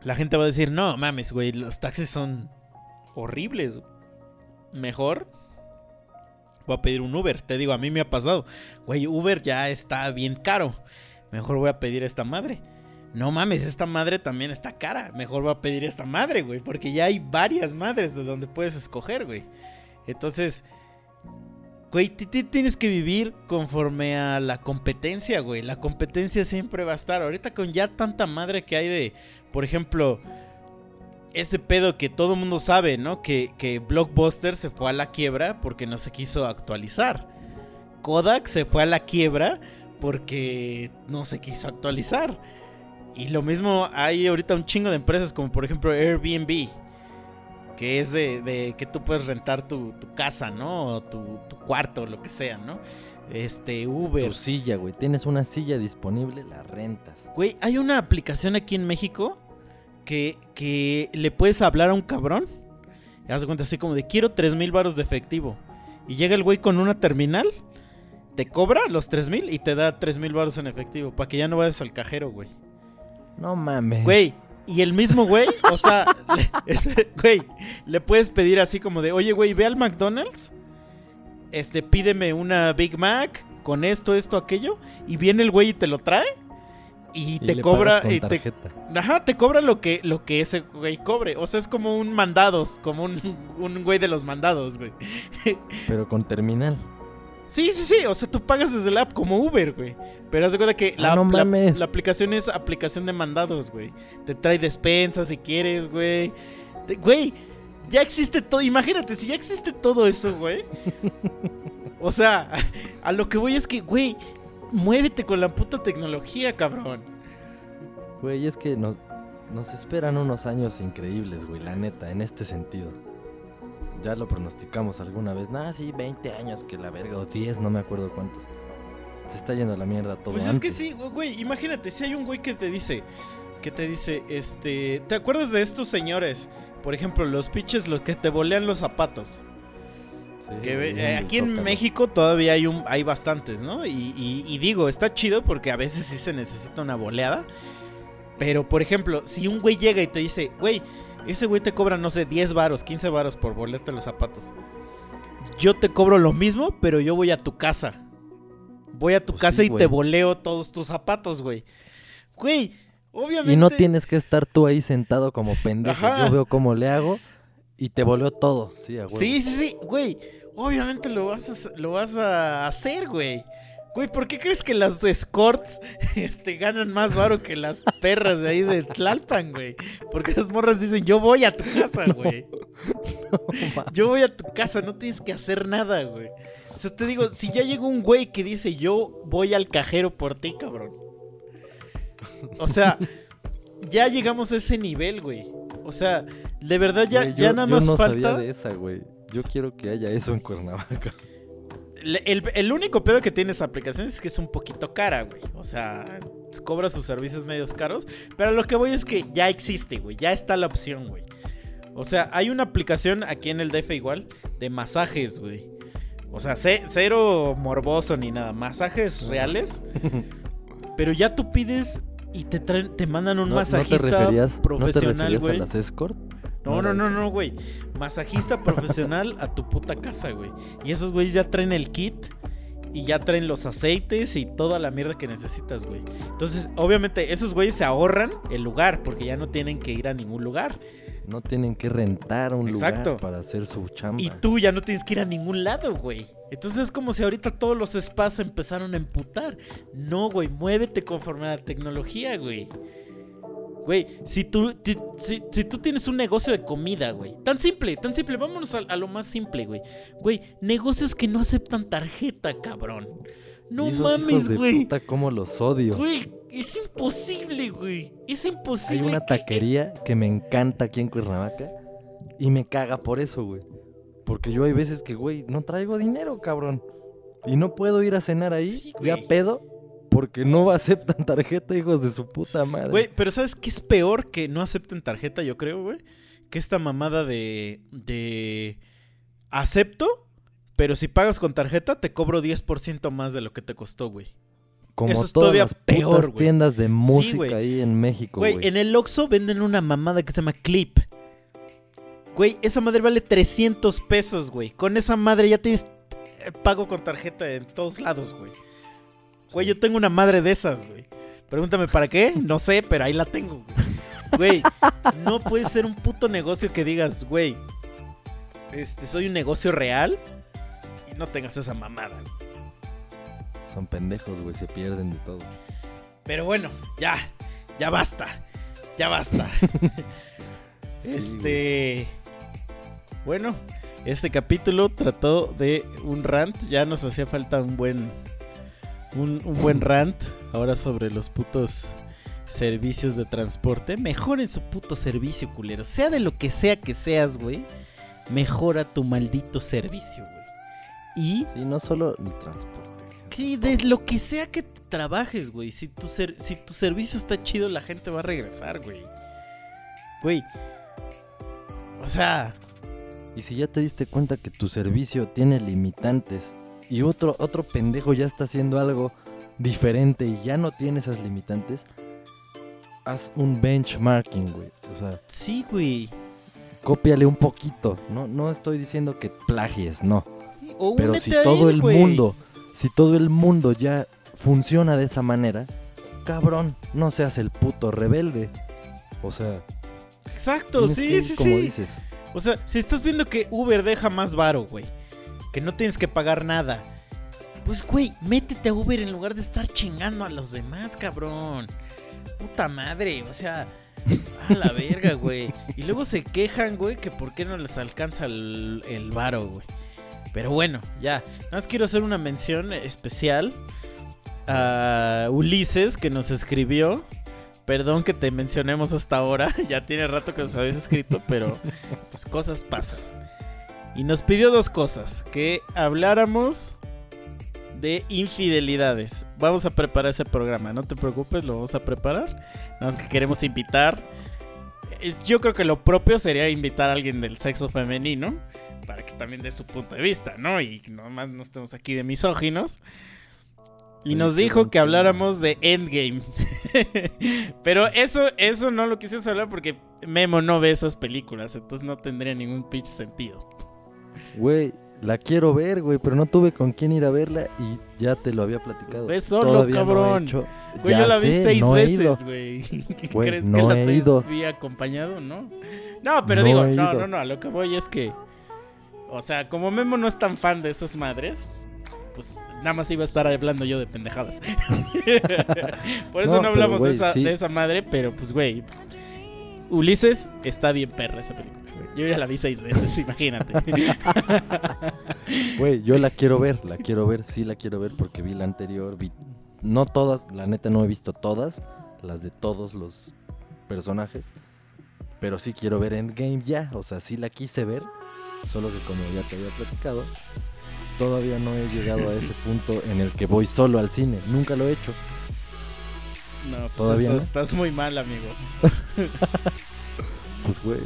[SPEAKER 2] La gente va a decir, no, mames, güey, los taxis son horribles. Mejor voy a pedir un Uber. Te digo, a mí me ha pasado. Güey, Uber ya está bien caro. Mejor voy a pedir esta madre. No mames, esta madre también está cara. Mejor voy a pedir esta madre, güey. Porque ya hay varias madres de donde puedes escoger, güey. Entonces, güey, ti- ti- tienes que vivir conforme a la competencia, güey. La competencia siempre va a estar. Ahorita con ya tanta madre que hay de, por ejemplo, ese pedo que todo mundo sabe, ¿no? Que, que Blockbuster se fue a la quiebra porque no se quiso actualizar. Kodak se fue a la quiebra porque no se quiso actualizar. Y lo mismo hay ahorita un chingo de empresas como por ejemplo Airbnb. Que es de, de que tú puedes rentar tu, tu casa, ¿no? O tu, tu cuarto, lo que sea, ¿no? Este, Uber.
[SPEAKER 1] Tu silla, güey. Tienes una silla disponible, la rentas.
[SPEAKER 2] Güey, hay una aplicación aquí en México que, que le puedes hablar a un cabrón. Y haz cuenta así como de quiero 3 mil baros de efectivo. Y llega el güey con una terminal, te cobra los 3 mil y te da 3 mil baros en efectivo. Para que ya no vayas al cajero, güey.
[SPEAKER 1] No mames.
[SPEAKER 2] Güey, y el mismo güey, o sea, le, ese- güey, le puedes pedir así como de, oye, güey, ve al McDonald's, este, pídeme una Big Mac con esto, esto, aquello, y viene el güey y te lo trae. Y,
[SPEAKER 1] Y
[SPEAKER 2] te
[SPEAKER 1] le
[SPEAKER 2] cobra,
[SPEAKER 1] con
[SPEAKER 2] y te,
[SPEAKER 1] tarjeta.
[SPEAKER 2] ajá, te cobra lo que, lo que ese güey cobre. O sea, es como un mandados, como un, un güey de los mandados, güey.
[SPEAKER 1] Pero con terminal.
[SPEAKER 2] Sí, sí, sí. O sea, tú pagas desde la app como Uber, güey. Pero haz de cuenta que
[SPEAKER 1] Ah,
[SPEAKER 2] la,
[SPEAKER 1] no
[SPEAKER 2] la- la aplicación es aplicación de mandados, güey. Te trae despensa si quieres, güey. Te- Güey, ya existe todo. Imagínate, si ya existe todo eso, güey. O sea, a lo que voy es que, güey, muévete con la puta tecnología, cabrón.
[SPEAKER 1] Güey, es que nos, nos esperan unos años increíbles, güey, la neta, en este sentido. Ya lo pronosticamos alguna vez. Nah, sí, 20 años que la verga, o 10, no me acuerdo cuántos. Se está yendo a la mierda todo
[SPEAKER 2] Pues es que
[SPEAKER 1] antes.
[SPEAKER 2] sí, güey, imagínate, si hay un güey que te dice, que te dice, este, ¿te acuerdas de estos señores? Por ejemplo, los pinches, los que te bolean los zapatos.
[SPEAKER 1] Sí,
[SPEAKER 2] Que eh, aquí en
[SPEAKER 1] Zócalo.
[SPEAKER 2] México todavía hay un hay bastantes, ¿no? Y, y- y digo, está chido porque a veces sí se necesita una boleada. Pero, por ejemplo, si un güey llega y te dice, güey, ese güey te cobra, no sé, 10 varos, 15 varos por bolearte los zapatos. Yo te cobro lo mismo, pero yo voy a tu casa. Voy a tu
[SPEAKER 1] Pues
[SPEAKER 2] casa
[SPEAKER 1] sí,
[SPEAKER 2] y te
[SPEAKER 1] güey.
[SPEAKER 2] boleo todos tus zapatos, güey. Güey, obviamente.
[SPEAKER 1] Y no tienes que estar tú ahí sentado como pendejo.
[SPEAKER 2] Ajá.
[SPEAKER 1] Yo veo cómo le hago y te voleo todo. Sí, a huevo.
[SPEAKER 2] Sí, sí, sí, güey. Obviamente lo vas a, lo vas a hacer, güey. Güey, ¿por qué crees que las escorts este, ganan más varo que las perras de ahí de Tlalpan, güey? Porque las morras dicen, yo voy a tu casa, güey. Yo voy a tu casa, no tienes que hacer nada, güey. O sea, te digo, si ya llegó un güey que dice, yo voy al cajero por ti, cabrón. O sea, ya llegamos a ese nivel, güey. O sea, de verdad ya,
[SPEAKER 1] Güey,
[SPEAKER 2] ya
[SPEAKER 1] yo-
[SPEAKER 2] nada
[SPEAKER 1] yo
[SPEAKER 2] más
[SPEAKER 1] no
[SPEAKER 2] falta...
[SPEAKER 1] sabía de esa, güey. Yo quiero que haya eso en Cuernavaca.
[SPEAKER 2] El, el único pedo que tiene esa aplicación es que es un poquito cara, güey. O sea, cobra sus servicios medios caros. Pero lo que voy es que ya existe, güey. Ya está la opción, güey. O sea, hay una aplicación aquí en el DF igual de masajes, güey. O sea, ce- cero morboso ni nada. Masajes reales. Pero ya tú pides y te traen, te mandan un
[SPEAKER 1] ¿No, no te
[SPEAKER 2] masajista
[SPEAKER 1] referías, ¿no te
[SPEAKER 2] profesional,
[SPEAKER 1] referías
[SPEAKER 2] güey.
[SPEAKER 1] a las escort?
[SPEAKER 2] No, no, no, no, güey. Masajista profesional a tu puta casa, güey. Y esos güeyes ya traen el kit y ya traen los aceites y toda la mierda que necesitas, güey. Entonces, obviamente, esos güeyes se ahorran el lugar porque ya no tienen que ir a ningún lugar.
[SPEAKER 1] No tienen que rentar un
[SPEAKER 2] Exacto.
[SPEAKER 1] lugar para hacer su chamba.
[SPEAKER 2] Y tú ya no tienes que ir a ningún lado, güey. Entonces es como si ahorita todos los spas empezaron a emputar. No, güey, muévete conforme a la tecnología, güey. Güey, si tú, ti- si, si tú tienes un negocio de comida, güey. Tan simple, tan simple. Vámonos a, a lo más simple, güey. Güey, negocios que no aceptan tarjeta, cabrón. No
[SPEAKER 1] esos
[SPEAKER 2] mames,
[SPEAKER 1] hijos de
[SPEAKER 2] güey.
[SPEAKER 1] puta, cómo los odio.
[SPEAKER 2] Güey, es imposible, güey. Es
[SPEAKER 1] Hay
[SPEAKER 2] imposible.
[SPEAKER 1] una
[SPEAKER 2] que-
[SPEAKER 1] taquería que me encanta aquí en Cuernavaca y me caga por eso, güey. Porque yo hay veces que, güey, no traigo dinero, cabrón. Y no puedo ir a cenar ahí,
[SPEAKER 2] Sí,
[SPEAKER 1] ya pedo, porque no aceptan tarjeta, hijos de su puta madre.
[SPEAKER 2] Güey, pero ¿sabes qué es peor que no acepten tarjeta, yo creo, güey? Que esta mamada de. de. Acepto, pero si pagas con tarjeta, te cobro 10% más de lo que te costó, güey.
[SPEAKER 1] Como
[SPEAKER 2] eso es
[SPEAKER 1] todas
[SPEAKER 2] todavía
[SPEAKER 1] las
[SPEAKER 2] peor,
[SPEAKER 1] putas tiendas de música ahí en México,
[SPEAKER 2] Güey,
[SPEAKER 1] güey.
[SPEAKER 2] en el Oxxo venden una mamada que se llama Clip. Güey, esa madre vale 300 pesos, güey. Con esa madre ya tienes eh, pago con tarjeta en todos lados, güey. Güey, yo tengo una madre de esas, güey. Pregúntame para qué, no sé, pero ahí la tengo, güey. No puede ser un puto negocio que digas, güey, este, soy un negocio real y no tengas esa mamada.
[SPEAKER 1] Son pendejos, güey, se pierden de todo.
[SPEAKER 2] Pero bueno, ya, ya basta, ya basta.
[SPEAKER 1] Sí,
[SPEAKER 2] este. Bueno, este capítulo trató de un rant. Ya nos hacía falta un buen. Un, un buen rant. Ahora sobre los putos servicios de transporte. Mejoren su puto servicio, culero. Sea de lo que sea que seas, güey. Mejora tu maldito servicio, güey. Y
[SPEAKER 1] Sí, no solo el transporte.
[SPEAKER 2] que de lo que sea que trabajes, güey. Si tu, ser- si tu servicio está chido, la gente va a regresar, güey. Güey. O sea,
[SPEAKER 1] Y si ya te diste cuenta que tu servicio tiene limitantes y otro, otro pendejo ya está haciendo algo diferente y ya no tiene esas limitantes, haz un benchmarking, güey. O sea,
[SPEAKER 2] sí, güey.
[SPEAKER 1] cópiale un poquito. No, no estoy diciendo que plagies, no.
[SPEAKER 2] O
[SPEAKER 1] Pero si todo
[SPEAKER 2] él,
[SPEAKER 1] el
[SPEAKER 2] güey.
[SPEAKER 1] mundo, si todo el mundo ya funciona de esa manera, cabrón, no seas el puto rebelde. O sea,
[SPEAKER 2] Exacto, sí,
[SPEAKER 1] que
[SPEAKER 2] sí,
[SPEAKER 1] como
[SPEAKER 2] sí.
[SPEAKER 1] dices.
[SPEAKER 2] O sea, si estás viendo que Uber deja más varo, güey. Que no tienes que pagar nada. Pues, güey, métete a Uber en lugar de estar chingando a los demás, cabrón. Puta madre, o sea, a la verga, güey. Y luego se quejan, güey, que por qué no les alcanza el, el varo, güey. Pero bueno, ya. Nada más quiero hacer una mención especial a Ulises que nos escribió. Perdón que te mencionemos hasta ahora. Ya tiene rato que nos habéis escrito, pero pues cosas pasan. Y nos pidió dos cosas. Que habláramos de infidelidades. Vamos a preparar ese programa. No te preocupes, lo vamos a preparar. Nada más que queremos invitar. eh, Yo creo que lo propio sería invitar a alguien del sexo femenino. Para que también dé su punto de vista, ¿no? Y nomás no estemos aquí de misóginos. Y nos dijo que habláramos de Endgame. Pero eso, eso no lo quisimos hablar porque Memo no ve esas películas, entonces no tendría ningún pinche sentido.
[SPEAKER 1] Güey, la quiero ver, güey, pero no tuve con quién ir a verla y ya te lo había platicado.
[SPEAKER 2] Ve solo,
[SPEAKER 1] Todavía no he
[SPEAKER 2] cabrón.
[SPEAKER 1] hecho-
[SPEAKER 2] Güey,
[SPEAKER 1] Ya
[SPEAKER 2] yo la vi
[SPEAKER 1] sé,
[SPEAKER 2] seis
[SPEAKER 1] no he ido.
[SPEAKER 2] veces, güey. ¿Qué
[SPEAKER 1] Güey,
[SPEAKER 2] ¿Crees que
[SPEAKER 1] no he
[SPEAKER 2] seis
[SPEAKER 1] ido.
[SPEAKER 2] vi acompañado? No. No, pero
[SPEAKER 1] No
[SPEAKER 2] digo, no,
[SPEAKER 1] ido.
[SPEAKER 2] no, no, a lo que voy es que. O sea, como Memo no es tan fan de esas madres, pues nada más iba a estar hablando yo de pendejadas. Por eso
[SPEAKER 1] No,
[SPEAKER 2] no,
[SPEAKER 1] pero,
[SPEAKER 2] hablamos
[SPEAKER 1] güey,
[SPEAKER 2] de, esa,
[SPEAKER 1] sí.
[SPEAKER 2] de esa madre, pero pues, güey. Ulises está bien perra esa película. Güey. Yo ya la vi seis veces, imagínate.
[SPEAKER 1] Güey, yo la quiero ver, la quiero ver, sí la quiero ver porque vi la anterior, vi no todas, la neta no he visto todas, las de todos los personajes, pero sí quiero ver Endgame ya, o sea, sí la quise ver, solo que como ya te había platicado, todavía no he llegado a ese punto en el que voy solo al cine, nunca lo he hecho.
[SPEAKER 2] No, pues
[SPEAKER 1] ¿Todavía
[SPEAKER 2] estás,
[SPEAKER 1] no?
[SPEAKER 2] estás muy mal, amigo.
[SPEAKER 1] Pues güey,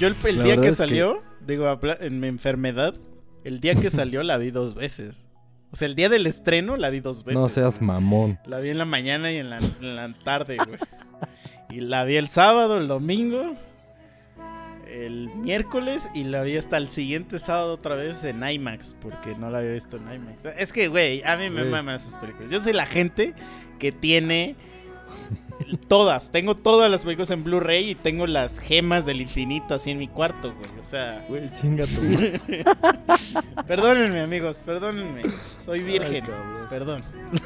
[SPEAKER 2] Yo el, día que salió, digo, en mi enfermedad, el día que salió la vi dos veces. O sea, el día del estreno la vi dos veces.
[SPEAKER 1] no seas mamón.
[SPEAKER 2] La vi en la mañana y en la, en la tarde, güey. Y la vi el sábado, el domingo, el miércoles y la vi hasta el siguiente sábado otra vez en IMAX, porque no la había visto en IMAX. Es que, güey, a mí me
[SPEAKER 1] Güey.
[SPEAKER 2] maman esas películas. Yo soy la gente que tiene todas. Tengo todas las películas en Blu-ray y tengo las gemas del infinito así en mi cuarto, güey. O sea,
[SPEAKER 1] Güey, chinga
[SPEAKER 2] perdónenme, amigos, perdónenme. Soy virgen. Perdón.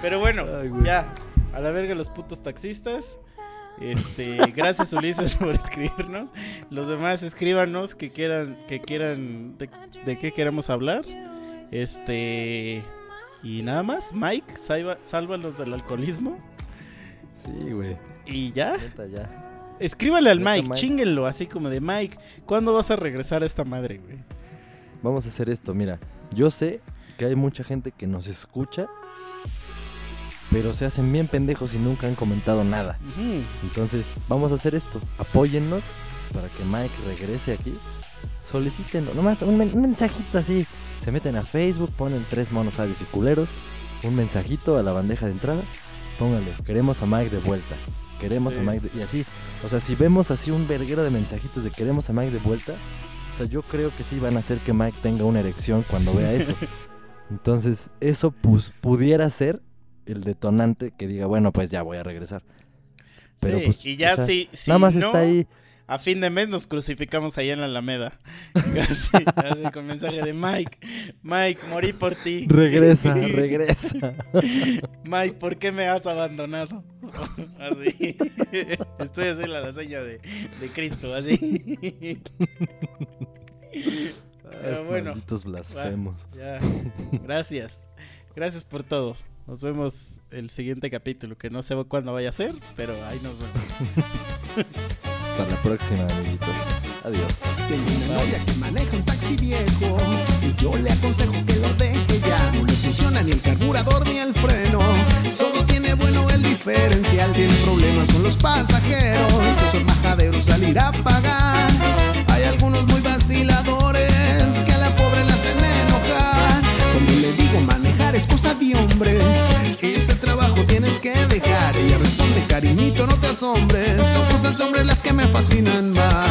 [SPEAKER 2] Pero bueno,
[SPEAKER 1] Ay,
[SPEAKER 2] ya. A la verga los putos taxistas. Este, gracias Ulises por escribirnos. Los demás escríbanos que quieran, que quieran, de, de qué queramos hablar. Este, y nada más. Mike, salva, sálvalos del alcoholismo.
[SPEAKER 1] Sí, güey.
[SPEAKER 2] Y ya.
[SPEAKER 1] Neta, ya.
[SPEAKER 2] Escríbale al
[SPEAKER 1] Neta,
[SPEAKER 2] Mike,
[SPEAKER 1] Mike.
[SPEAKER 2] chinguenlo, así como de Mike, ¿cuándo vas a regresar a esta madre, güey?
[SPEAKER 1] Vamos a hacer esto, mira. Yo sé que hay mucha gente que nos escucha, pero se hacen bien pendejos y nunca han comentado nada. Entonces, vamos a hacer esto. Apóyennos para que Mike regrese aquí. Solicítenlo. Nomás un, men- un mensajito así. Se meten a Facebook, ponen tres monos sabios y culeros. Un mensajito a la bandeja de entrada. Pónganle, queremos a Mike de vuelta. Queremos
[SPEAKER 2] Sí.
[SPEAKER 1] a Mike de... Y así. O sea, si vemos así un verguero de mensajitos de queremos a Mike de vuelta. O sea, yo creo que sí van a hacer que Mike tenga una erección cuando vea eso. Entonces, eso pues, pudiera ser el detonante que diga, bueno, pues ya voy a regresar. Pero,
[SPEAKER 2] sí,
[SPEAKER 1] pues,
[SPEAKER 2] y ya
[SPEAKER 1] o sea,
[SPEAKER 2] si, si
[SPEAKER 1] Nada más
[SPEAKER 2] no,
[SPEAKER 1] está ahí.
[SPEAKER 2] A fin de mes nos crucificamos ahí en la Alameda. Así, así, con mensaje de Mike, Mike, morí por ti.
[SPEAKER 1] Regresa, regresa.
[SPEAKER 2] Mike, ¿por qué me has abandonado? Así. Estoy haciendo la seña de, de Cristo, así. Pero
[SPEAKER 1] Ay,
[SPEAKER 2] bueno.
[SPEAKER 1] Blasfemos.
[SPEAKER 2] Ya, gracias. Gracias por todo. Nos vemos el siguiente capítulo, que no sé cuándo vaya a ser, pero ahí nos vemos.
[SPEAKER 1] Hasta la próxima, amiguitos. Adiós.
[SPEAKER 4] Tengo una novia que maneja un taxi viejo y yo le aconsejo que lo deje ya. No le funciona ni el carburador ni el freno. Solo tiene bueno el diferencial. Tiene problemas con los pasajeros que son majaderos salir a pagar. Hay algunos muy vaciladores que a la pobre la hacen enojar. Cuando le digo manejar es cosa de hombres. Cariñito, no te asombres. Son cosas de hombres las que me fascinan más.